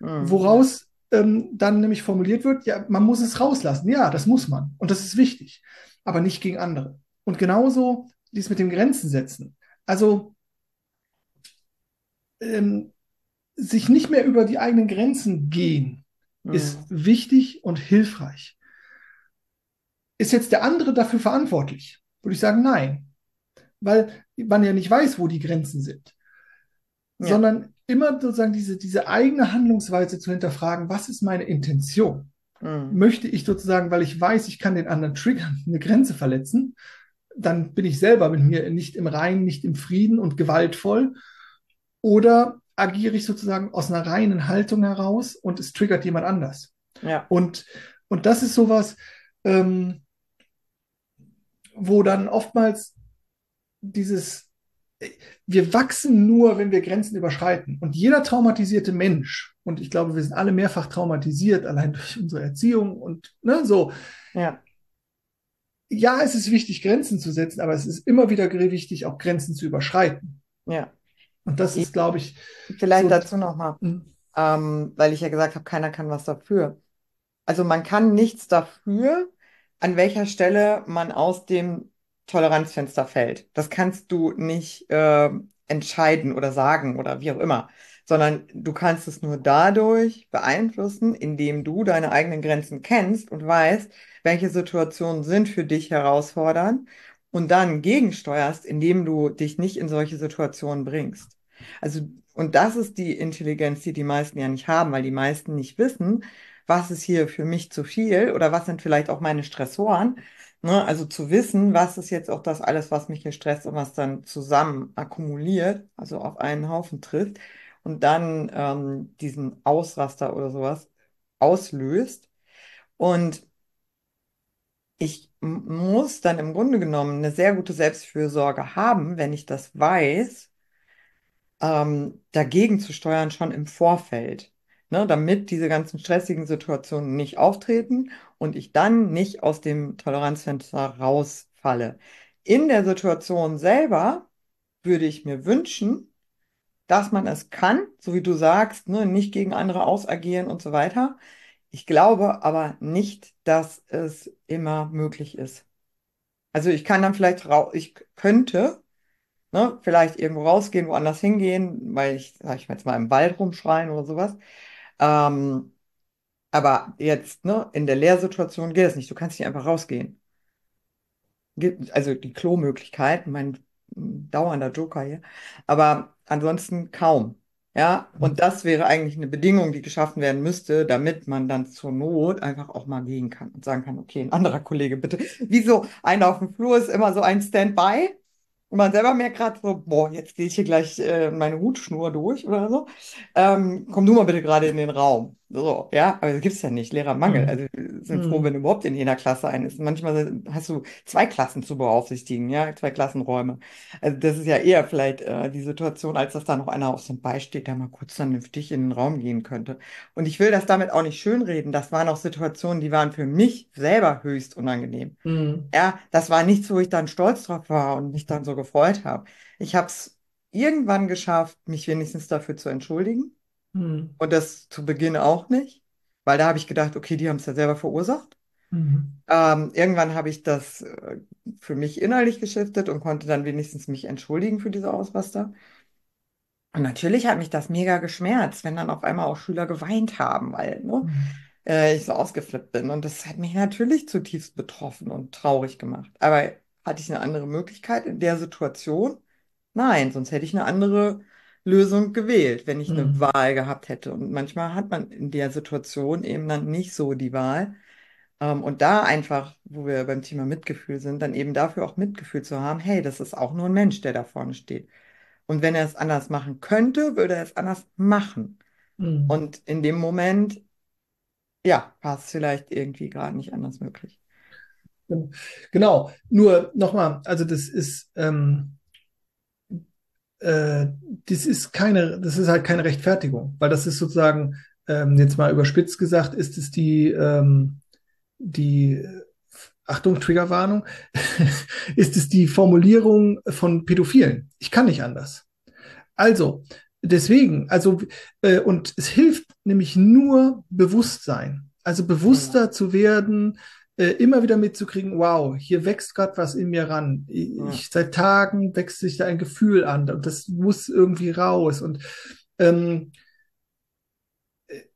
Hm. woraus ähm, dann nämlich formuliert wird, ja, man muss es rauslassen. Ja, das muss man. Und das ist wichtig, aber nicht gegen andere. Und genauso dies mit dem Grenzen setzen. Also ähm, sich nicht mehr über die eigenen Grenzen gehen, ist Hm. wichtig und hilfreich. Ist jetzt der andere dafür verantwortlich? Würde ich sagen, nein. Weil man ja nicht weiß, wo die Grenzen sind. Ja. Sondern immer sozusagen diese, diese eigene Handlungsweise zu hinterfragen, was ist meine Intention? Hm. Möchte ich sozusagen, weil ich weiß, ich kann den anderen triggern, eine Grenze verletzen, dann bin ich selber mit mir nicht im Reinen, nicht im Frieden und gewaltvoll. Oder agiere ich sozusagen aus einer reinen Haltung heraus und es triggert jemand anders. Ja. Und, und das ist sowas, ähm, wo dann oftmals dieses, wir wachsen nur, wenn wir Grenzen überschreiten. Und jeder traumatisierte Mensch, und ich glaube, wir sind alle mehrfach traumatisiert, allein durch unsere Erziehung und ne, so. Ja. Ja, es ist wichtig, Grenzen zu setzen, aber es ist immer wieder wichtig, auch Grenzen zu überschreiten. Ja. Und das ist, glaube ich, Vielleicht so. dazu nochmal, Hm, ähm, weil ich ja gesagt habe, keiner kann was dafür. Also man kann nichts dafür, an welcher Stelle man aus dem Toleranzfenster fällt. Das kannst du nicht äh, entscheiden oder sagen oder wie auch immer, sondern du kannst es nur dadurch beeinflussen, indem du deine eigenen Grenzen kennst und weißt, welche Situationen sind für dich herausfordernd und dann gegensteuerst, indem du dich nicht in solche Situationen bringst. Also, und das ist die Intelligenz, die die meisten ja nicht haben, weil die meisten nicht wissen, was ist hier für mich zu viel oder was sind vielleicht auch meine Stressoren, Ne? Also zu wissen, was ist jetzt auch das alles, was mich hier stresst und was dann zusammen akkumuliert, also auf einen Haufen trifft und dann ähm, diesen Ausraster oder sowas auslöst. Und ich muss dann im Grunde genommen eine sehr gute Selbstfürsorge haben, wenn ich das weiß ähm, dagegen zu steuern, schon im Vorfeld, ne, damit diese ganzen stressigen Situationen nicht auftreten und ich dann nicht aus dem Toleranzfenster rausfalle. In der Situation selber würde ich mir wünschen, dass man es kann, so wie du sagst, ne, nicht gegen andere ausagieren und so weiter. Ich glaube aber nicht, dass es immer möglich ist. Also ich kann dann vielleicht, rau ich könnte Ne? Vielleicht irgendwo rausgehen, woanders hingehen, weil ich, sag ich mal jetzt mal, im Wald rumschreien oder sowas. Ähm, aber jetzt, ne, in der Lehrsituation geht das nicht. Du kannst nicht einfach rausgehen. Also die Klomöglichkeit, mein dauernder Joker hier. Aber ansonsten kaum. Ja, und das wäre eigentlich eine Bedingung, die geschaffen werden müsste, damit man dann zur Not einfach auch mal gehen kann und sagen kann, okay, ein anderer Kollege bitte. Wieso einer auf dem Flur ist immer so ein Standby? Und man selber merkt gerade so, boah, jetzt gehe ich hier gleich äh, meine Hutschnur durch oder so. Ähm, komm du mal bitte gerade in den Raum. So, ja, aber das gibt's ja nicht. Lehrermangel. Mhm. Also wir sind froh, wenn Mhm. überhaupt in jeder Klasse ein ist. Manchmal hast du zwei Klassen zu beaufsichtigen, ja, zwei Klassenräume. Also das ist ja eher vielleicht äh, die Situation, als dass da noch einer auf dem Bein steht, der mal kurz vernünftig in den Raum gehen könnte. Und ich will das damit auch nicht schönreden. Das waren auch Situationen, die waren für mich selber höchst unangenehm. Mhm. Ja, das war nichts, wo ich dann stolz drauf war und mich dann so gefreut habe. Ich habe es irgendwann geschafft, mich wenigstens dafür zu entschuldigen. Mhm. Und das zu Beginn auch nicht, weil da habe ich gedacht, okay, die haben es ja selber verursacht. Mhm. Ähm, irgendwann habe ich das äh, für mich innerlich geschiftet und konnte dann wenigstens mich entschuldigen für diese Ausraster. Und natürlich hat mich das mega geschmerzt, wenn dann auf einmal auch Schüler geweint haben, weil ne, Mhm. äh, ich so ausgeflippt bin. Und das hat mich natürlich zutiefst betroffen und traurig gemacht. Aber hatte ich eine andere Möglichkeit in der Situation? Nein, sonst hätte ich eine andere Lösung gewählt, wenn ich eine Mhm. Wahl gehabt hätte. Und manchmal hat man in der Situation eben dann nicht so die Wahl. Ähm, und da einfach, wo wir beim Thema Mitgefühl sind, dann eben dafür auch Mitgefühl zu haben, hey, das ist auch nur ein Mensch, der da vorne steht. Und wenn er es anders machen könnte, würde er es anders machen. Mhm. Und in dem Moment, ja, war es vielleicht irgendwie gerade nicht anders möglich. Genau. Nur nochmal, also das ist, ähm, äh, das ist keine, das ist halt keine Rechtfertigung, weil das ist sozusagen, ähm, jetzt mal überspitzt gesagt, ist es die, ähm, die, Achtung, Triggerwarnung, ist es die Formulierung von Pädophilen. Ich kann nicht anders. Also, deswegen, also, äh, und es hilft nämlich nur Bewusstsein. Also Ja, bewusster zu werden, äh, immer wieder mitzukriegen, wow, hier wächst gerade was in mir ran. ja, Ich, seit Tagen wächst sich da ein Gefühl an und das muss irgendwie raus. Und ähm,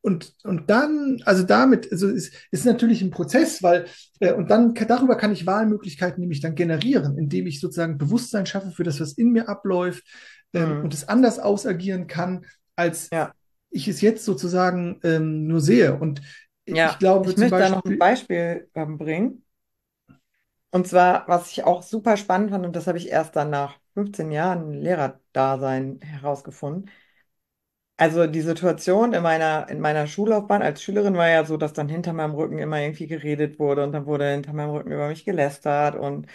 und, und dann, also damit, also ist, ist natürlich ein Prozess, weil, äh, und dann darüber kann ich Wahlmöglichkeiten nämlich dann generieren, indem ich sozusagen Bewusstsein schaffe für das, was in mir abläuft, ähm, und hm, es anders ausagieren kann, als ja, ich es jetzt sozusagen ähm, nur sehe. Und ich ja. glaube Ich möchte da noch ein Beispiel, ähm, bringen. Und zwar, was ich auch super spannend fand, und das habe ich erst dann nach 15 Jahren Lehrerdasein herausgefunden. Also die Situation in meiner, in meiner Schullaufbahn als Schülerin war ja so, dass dann hinter meinem Rücken immer irgendwie geredet wurde und dann wurde hinter meinem Rücken über mich gelästert und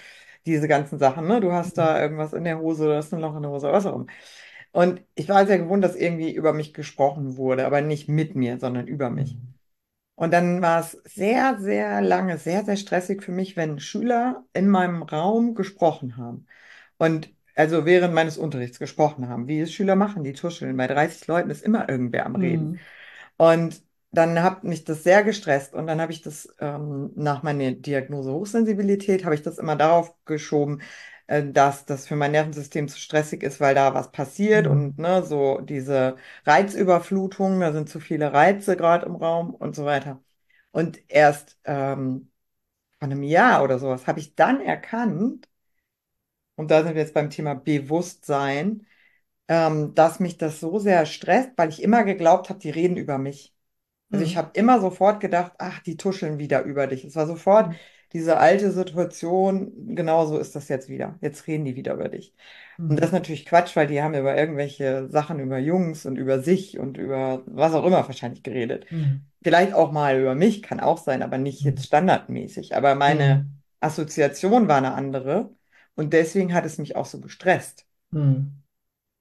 diese ganzen Sachen, ne? Du hast da irgendwas in der Hose, du hast ein Loch in der Hose, was auch immer. Und ich war sehr gewohnt, dass irgendwie über mich gesprochen wurde, aber nicht mit mir, sondern über mich. Und dann war es sehr, sehr lange, sehr, sehr stressig für mich, wenn Schüler in meinem Raum gesprochen haben. Und also während meines Unterrichts gesprochen haben, wie es Schüler machen, die tuscheln. Bei 30 Leuten ist immer irgendwer am Reden. hm, Und dann hat mich das sehr gestresst und dann habe ich das ähm, nach meiner Diagnose Hochsensibilität, habe ich das immer darauf geschoben, äh, dass das für mein Nervensystem zu stressig ist, weil da was passiert und hm, ne, so diese Reizüberflutung, da sind zu viele Reize gerade im Raum und so weiter. Und erst ähm, von einem Jahr oder sowas habe ich dann erkannt, und da sind wir jetzt beim Thema Bewusstsein, ähm, dass mich das so sehr stresst, weil ich immer geglaubt habe, die reden über mich. Also ich hm, habe immer sofort gedacht, ach, die tuscheln wieder über dich. Es war sofort, diese alte Situation, genauso ist das jetzt wieder. Jetzt reden die wieder über dich. Und das ist Mhm. natürlich Quatsch, weil die haben über irgendwelche Sachen über Jungs und über sich und über was auch immer wahrscheinlich geredet. Mhm. Vielleicht auch mal über mich, kann auch sein, aber nicht jetzt Mhm. standardmäßig. Aber meine Mhm. Assoziation war eine andere und deswegen hat es mich auch so gestresst. Mhm.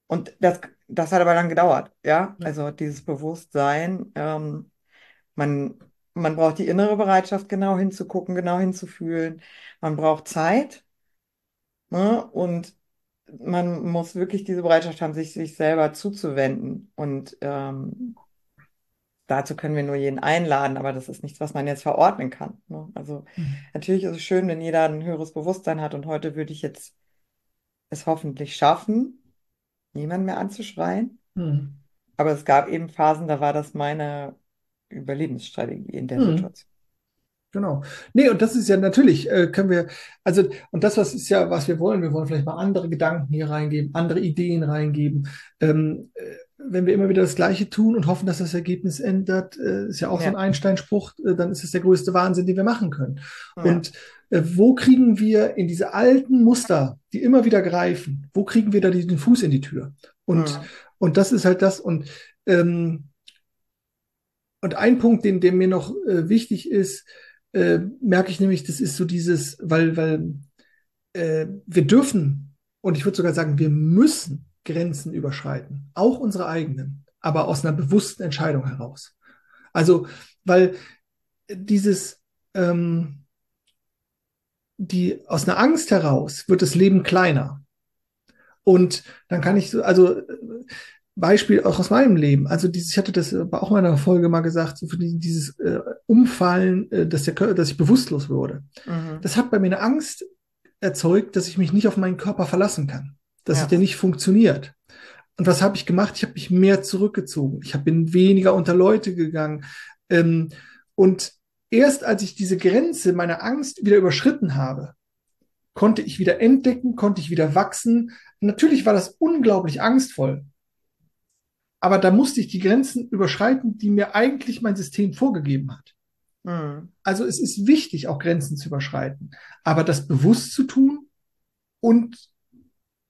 Und das, das hat aber dann gedauert, ja. Ja. Also dieses Bewusstsein, ähm, man, man braucht die innere Bereitschaft, genau hinzugucken, genau hinzufühlen. Man braucht Zeit, ne? Und man muss wirklich diese Bereitschaft haben, sich sich selber zuzuwenden. Und ähm, dazu können wir nur jeden einladen, aber das ist nichts, was man jetzt verordnen kann. Ne? Also Mhm. natürlich ist es schön, wenn jeder ein höheres Bewusstsein hat. Und heute würde ich jetzt es hoffentlich schaffen, niemanden mehr anzuschreien. Mhm. Aber es gab eben Phasen, da war das meine Überlebensstrategie in der Mhm. Situation. Genau. Nee, und das ist ja natürlich, äh, können wir, also, und das, was ist ja, was wir wollen, wir wollen vielleicht mal andere Gedanken hier reingeben, andere Ideen reingeben. Ähm, äh, wenn wir immer wieder das Gleiche tun und hoffen, dass das Ergebnis ändert, äh, ist ja auch so ein Ja, Einstein-Spruch, äh, dann ist es der größte Wahnsinn, den wir machen können. ja, Und äh, wo kriegen wir in diese alten Muster, die immer wieder greifen, wo kriegen wir da den Fuß in die Tür? Und, hm, und das ist halt das, und, ähm, und ein Punkt, den, der mir noch äh, wichtig ist, äh, merke ich nämlich, das ist so dieses, weil, weil äh, wir dürfen, und ich würde sogar sagen, wir müssen Grenzen überschreiten, auch unsere eigenen, aber aus einer bewussten Entscheidung heraus. Also, weil dieses, ähm, die, aus einer Angst heraus wird das Leben kleiner. Und dann kann ich so, also Beispiel auch aus meinem Leben. Also dieses, ich hatte das bei auch in einer Folge mal gesagt, so für die, dieses äh, Umfallen, äh, dass der Körper, dass ich bewusstlos wurde. mhm, Das hat bei mir eine Angst erzeugt, dass ich mich nicht auf meinen Körper verlassen kann, dass es ja, der nicht funktioniert. Und was habe ich gemacht? Ich habe mich mehr zurückgezogen. Ich hab, bin weniger unter Leute gegangen. Ähm, und erst als ich diese Grenze meiner Angst wieder überschritten habe, konnte ich wieder entdecken, konnte ich wieder wachsen. Natürlich war das unglaublich angstvoll, aber da musste ich die Grenzen überschreiten, die mir eigentlich mein System vorgegeben hat. hm, Also es ist wichtig, auch Grenzen zu überschreiten, aber das bewusst zu tun und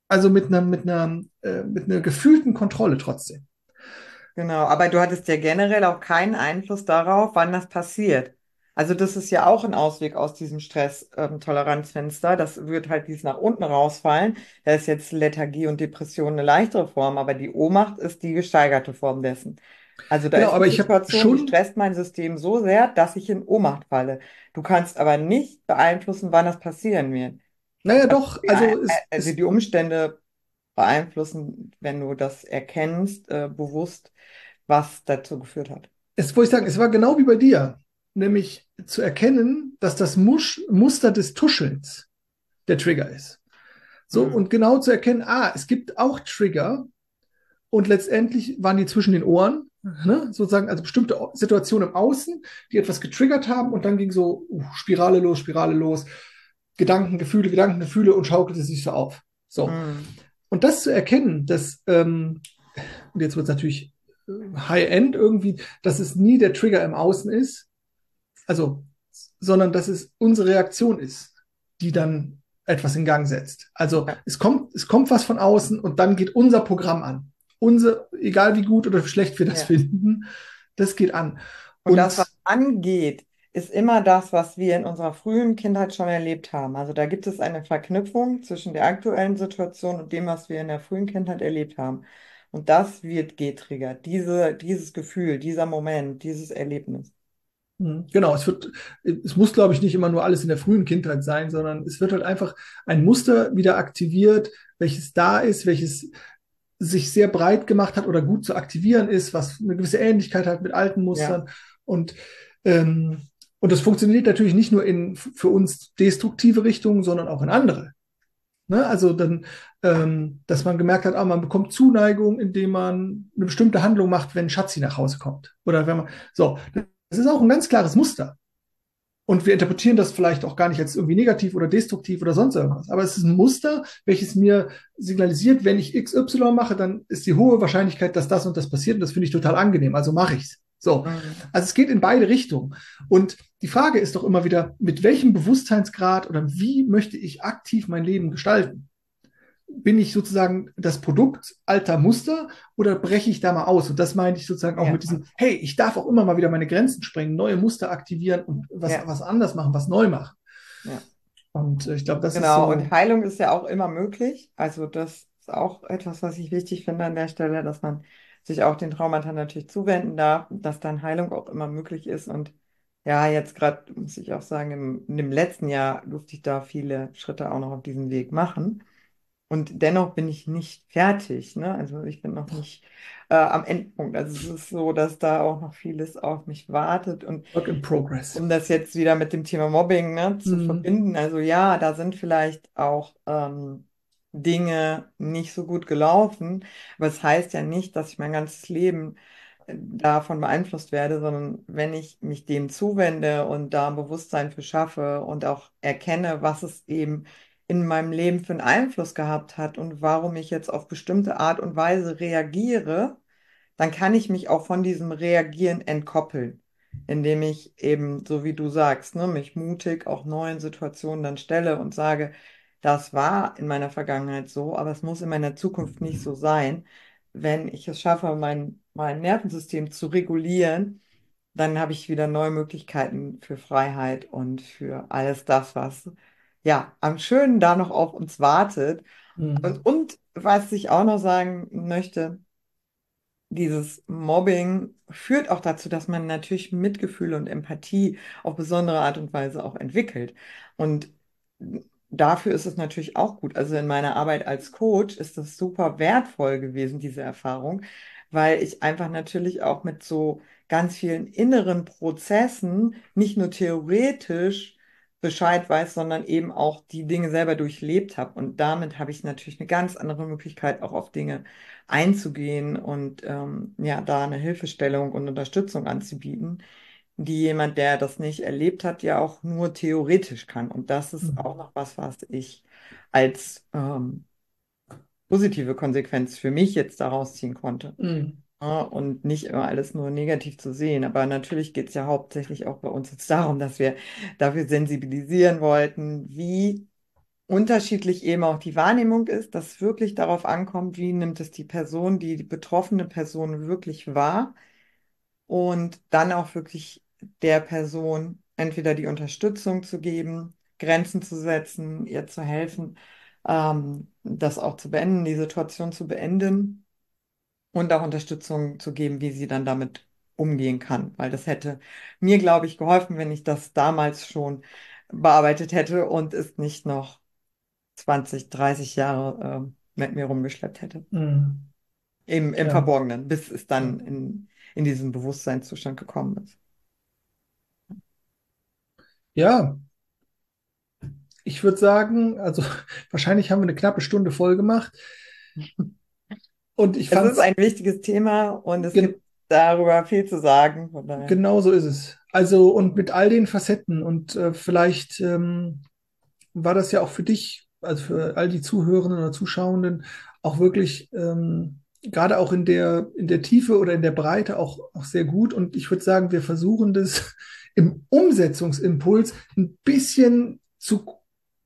also mit einer, mit einer, äh, mit einer gefühlten Kontrolle trotzdem. genau. Aber du hattest ja generell auch keinen Einfluss darauf, wann das passiert. Also das ist ja auch ein Ausweg aus diesem Stress-Toleranzfenster. Das wird halt dies nach unten rausfallen. Da ist jetzt Lethargie und Depression eine leichtere Form, aber die Ohnmacht ist die gesteigerte Form dessen. Also da Genau, ist aber ich Situation, die schon, stresst mein System so sehr, dass ich in Ohnmacht falle. Du kannst aber nicht beeinflussen, wann das passieren wird. naja Also doch, die, also es, also es, die Umstände beeinflussen, wenn du das erkennst, äh, bewusst, was dazu geführt hat. es wollte ich sagen, es war genau wie bei dir, nämlich zu erkennen, dass das Musch, Muster des Tuschelns der Trigger ist. So, Hm. und genau zu erkennen, ah, es gibt auch Trigger und letztendlich waren die zwischen den Ohren, ne, sozusagen, also bestimmte Situationen im Außen, die etwas getriggert haben und dann ging so uh, Spirale los, Spirale los, Gedanken, Gefühle, Gedanken, Gefühle und schaukelte sich so auf. So. Hm. Und das zu erkennen, dass, ähm, und jetzt wird es natürlich äh, High-End irgendwie, dass es nie der Trigger im Außen ist, also, sondern dass es unsere Reaktion ist, die dann etwas in Gang setzt. Also Ja. es kommt, es kommt was von außen und dann geht unser Programm an. Unser, egal wie gut oder schlecht wir das Ja. finden, das geht an. Und das, Und was angeht, ist immer das, was wir in unserer frühen Kindheit schon erlebt haben. Also da gibt es eine Verknüpfung zwischen der aktuellen Situation und dem, was wir in der frühen Kindheit erlebt haben. Und das wird getriggert. Diese, dieses Gefühl, dieser Moment, dieses Erlebnis. Mhm. Genau, es wird, es muss, glaube ich, nicht immer nur alles in der frühen Kindheit sein, sondern es wird halt einfach ein Muster wieder aktiviert, welches da ist, welches sich sehr breit gemacht hat oder gut zu aktivieren ist, was eine gewisse Ähnlichkeit hat mit alten Ja, Mustern. Und, ähm, und das funktioniert natürlich nicht nur in für uns destruktive Richtungen, sondern auch in andere. Ne? Also dann, ähm, dass man gemerkt hat, ah, man bekommt Zuneigung, indem man eine bestimmte Handlung macht, wenn Schatzi nach Hause kommt. Oder wenn man, so, das ist auch ein ganz klares Muster. Und wir interpretieren das vielleicht auch gar nicht als irgendwie negativ oder destruktiv oder sonst irgendwas. Aber es ist ein Muster, welches mir signalisiert, wenn ich XY mache, dann ist die hohe Wahrscheinlichkeit, dass das und das passiert. Und das finde ich total angenehm. Also mache ich's. So, Mhm. also es geht in beide Richtungen. Und die Frage ist doch immer wieder, mit welchem Bewusstseinsgrad oder wie möchte ich aktiv mein Leben gestalten? Bin ich sozusagen das Produkt alter Muster oder breche ich da mal aus? Und das meine ich sozusagen auch Ja, mit diesem, hey, ich darf auch immer mal wieder meine Grenzen sprengen, neue Muster aktivieren und was, ja, was anders machen, was neu machen. ja. Und äh, ich glaube, das ist Genau, und so, Heilung ist ja auch immer möglich. Also das ist auch etwas, was ich wichtig finde an der Stelle, dass man sich auch den Traumata natürlich zuwenden darf, dass dann Heilung auch immer möglich ist. Und ja, jetzt gerade muss ich auch sagen, im, in dem letzten Jahr durfte ich da viele Schritte auch noch auf diesem Weg machen. Und dennoch bin ich nicht fertig, ne? Also ich bin noch nicht äh, am Endpunkt. Also es ist so, dass da auch noch vieles auf mich wartet. Und Work in Progress. um das jetzt wieder mit dem Thema Mobbing, ne, zu Mhm. verbinden, also ja, da sind vielleicht auch ähm, Dinge nicht so gut gelaufen, aber es heißt ja nicht, dass ich mein ganzes Leben äh, davon beeinflusst werde, sondern wenn ich mich dem zuwende und da ein Bewusstsein für schaffe und auch erkenne, was es eben in meinem Leben für einen Einfluss gehabt hat und warum ich jetzt auf bestimmte Art und Weise reagiere, dann kann ich mich auch von diesem Reagieren entkoppeln, indem ich eben, so wie du sagst, ne, mich mutig auch neuen Situationen dann stelle und sage, das war in meiner Vergangenheit so, aber es muss in meiner Zukunft nicht so sein. Wenn ich es schaffe, mein, mein Nervensystem zu regulieren, dann habe ich wieder neue Möglichkeiten für Freiheit und für alles das, was ja am Schönen da noch auf uns wartet. Und, Mhm. und was ich auch noch sagen möchte, dieses Mobbing führt auch dazu, dass man natürlich Mitgefühl und Empathie auf besondere Art und Weise auch entwickelt. Und dafür ist es natürlich auch gut. Also in meiner Arbeit als Coach ist das super wertvoll gewesen, diese Erfahrung, weil ich einfach natürlich auch mit so ganz vielen inneren Prozessen nicht nur theoretisch Bescheid weiß, sondern eben auch die Dinge selber durchlebt habe. Und damit habe ich natürlich eine ganz andere Möglichkeit, auch auf Dinge einzugehen und ähm, ja, da eine Hilfestellung und Unterstützung anzubieten, die jemand, der das nicht erlebt hat, ja auch nur theoretisch kann. Und das ist auch Mhm. noch was, was ich als ähm, positive Konsequenz für mich jetzt daraus ziehen konnte. Mhm. Ja, und nicht immer alles nur negativ zu sehen. Aber natürlich geht es ja hauptsächlich auch bei uns jetzt darum, dass wir dafür sensibilisieren wollten, wie unterschiedlich eben auch die Wahrnehmung ist, dass wirklich darauf ankommt, wie nimmt es die Person, die, die betroffene Person wirklich wahr und dann auch wirklich der Person entweder die Unterstützung zu geben, Grenzen zu setzen, ihr zu helfen, ähm, das auch zu beenden, die Situation zu beenden und auch Unterstützung zu geben, wie sie dann damit umgehen kann, weil das hätte mir, glaube ich, geholfen, wenn ich das damals schon bearbeitet hätte und es nicht noch 20, 30 Jahre ähm, mit mir rumgeschleppt hätte. Mhm. Im, im Ja. Verborgenen, bis es dann in, in diesen Bewusstseinszustand gekommen ist. Ja, ich würde sagen, also wahrscheinlich haben wir eine knappe Stunde voll gemacht. Und ich Es ist ein wichtiges Thema und es gibt darüber viel zu sagen. Genau so ist es. Also und mit all den Facetten und äh, vielleicht ähm, war das ja auch für dich, also für all die Zuhörenden oder Zuschauenden, auch wirklich ähm, gerade auch in der, in der Tiefe oder in der Breite auch, auch sehr gut. Und ich würde sagen, wir versuchen das im Umsetzungsimpuls ein bisschen zu,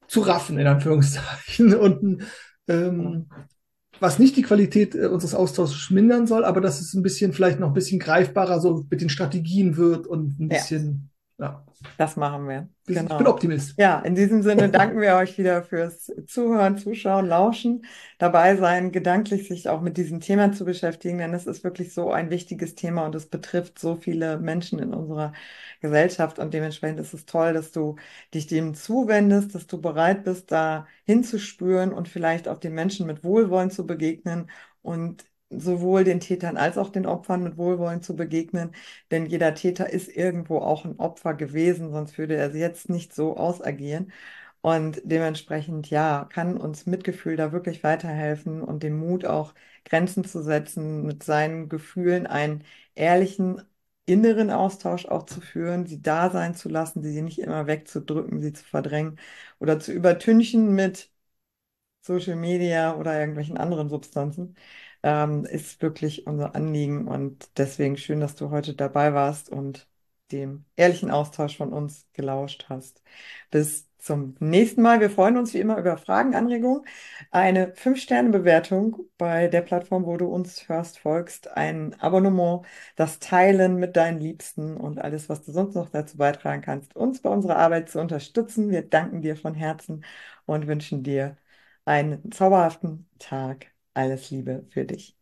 zu raffen, in Anführungszeichen. Und ähm, was nicht die Qualität äh, unseres Austauschs mindern soll, aber dass es ein bisschen, vielleicht noch ein bisschen greifbarer so mit den Strategien wird und ein bisschen, ja, das machen wir. ich bin Genau. Optimist. Ja, in diesem Sinne danken wir euch wieder fürs Zuhören, Zuschauen, Lauschen, dabei sein, gedanklich sich auch mit diesem Thema zu beschäftigen, denn es ist wirklich so ein wichtiges Thema und es betrifft so viele Menschen in unserer Gesellschaft und dementsprechend ist es toll, dass du dich dem zuwendest, dass du bereit bist, da hinzuspüren und vielleicht auch den Menschen mit Wohlwollen zu begegnen und sowohl den Tätern als auch den Opfern mit Wohlwollen zu begegnen. Denn jeder Täter ist irgendwo auch ein Opfer gewesen, sonst würde er jetzt nicht so ausagieren. Und dementsprechend, ja, kann uns Mitgefühl da wirklich weiterhelfen und den Mut auch Grenzen zu setzen, mit seinen Gefühlen einen ehrlichen inneren Austausch auch zu führen, sie da sein zu lassen, sie nicht immer wegzudrücken, sie zu verdrängen oder zu übertünchen mit Social Media oder irgendwelchen anderen Substanzen, ähm, ist wirklich unser Anliegen. Und deswegen schön, dass du heute dabei warst und dem ehrlichen Austausch von uns gelauscht hast. Bis zum nächsten Mal. Wir freuen uns wie immer über Fragen, Anregungen, eine 5-Sterne-Bewertung bei der Plattform, wo du uns hörst, folgst, ein Abonnement, das Teilen mit deinen Liebsten und alles, was du sonst noch dazu beitragen kannst, uns bei unserer Arbeit zu unterstützen. Wir danken dir von Herzen und wünschen dir einen zauberhaften Tag. Alles Liebe für dich.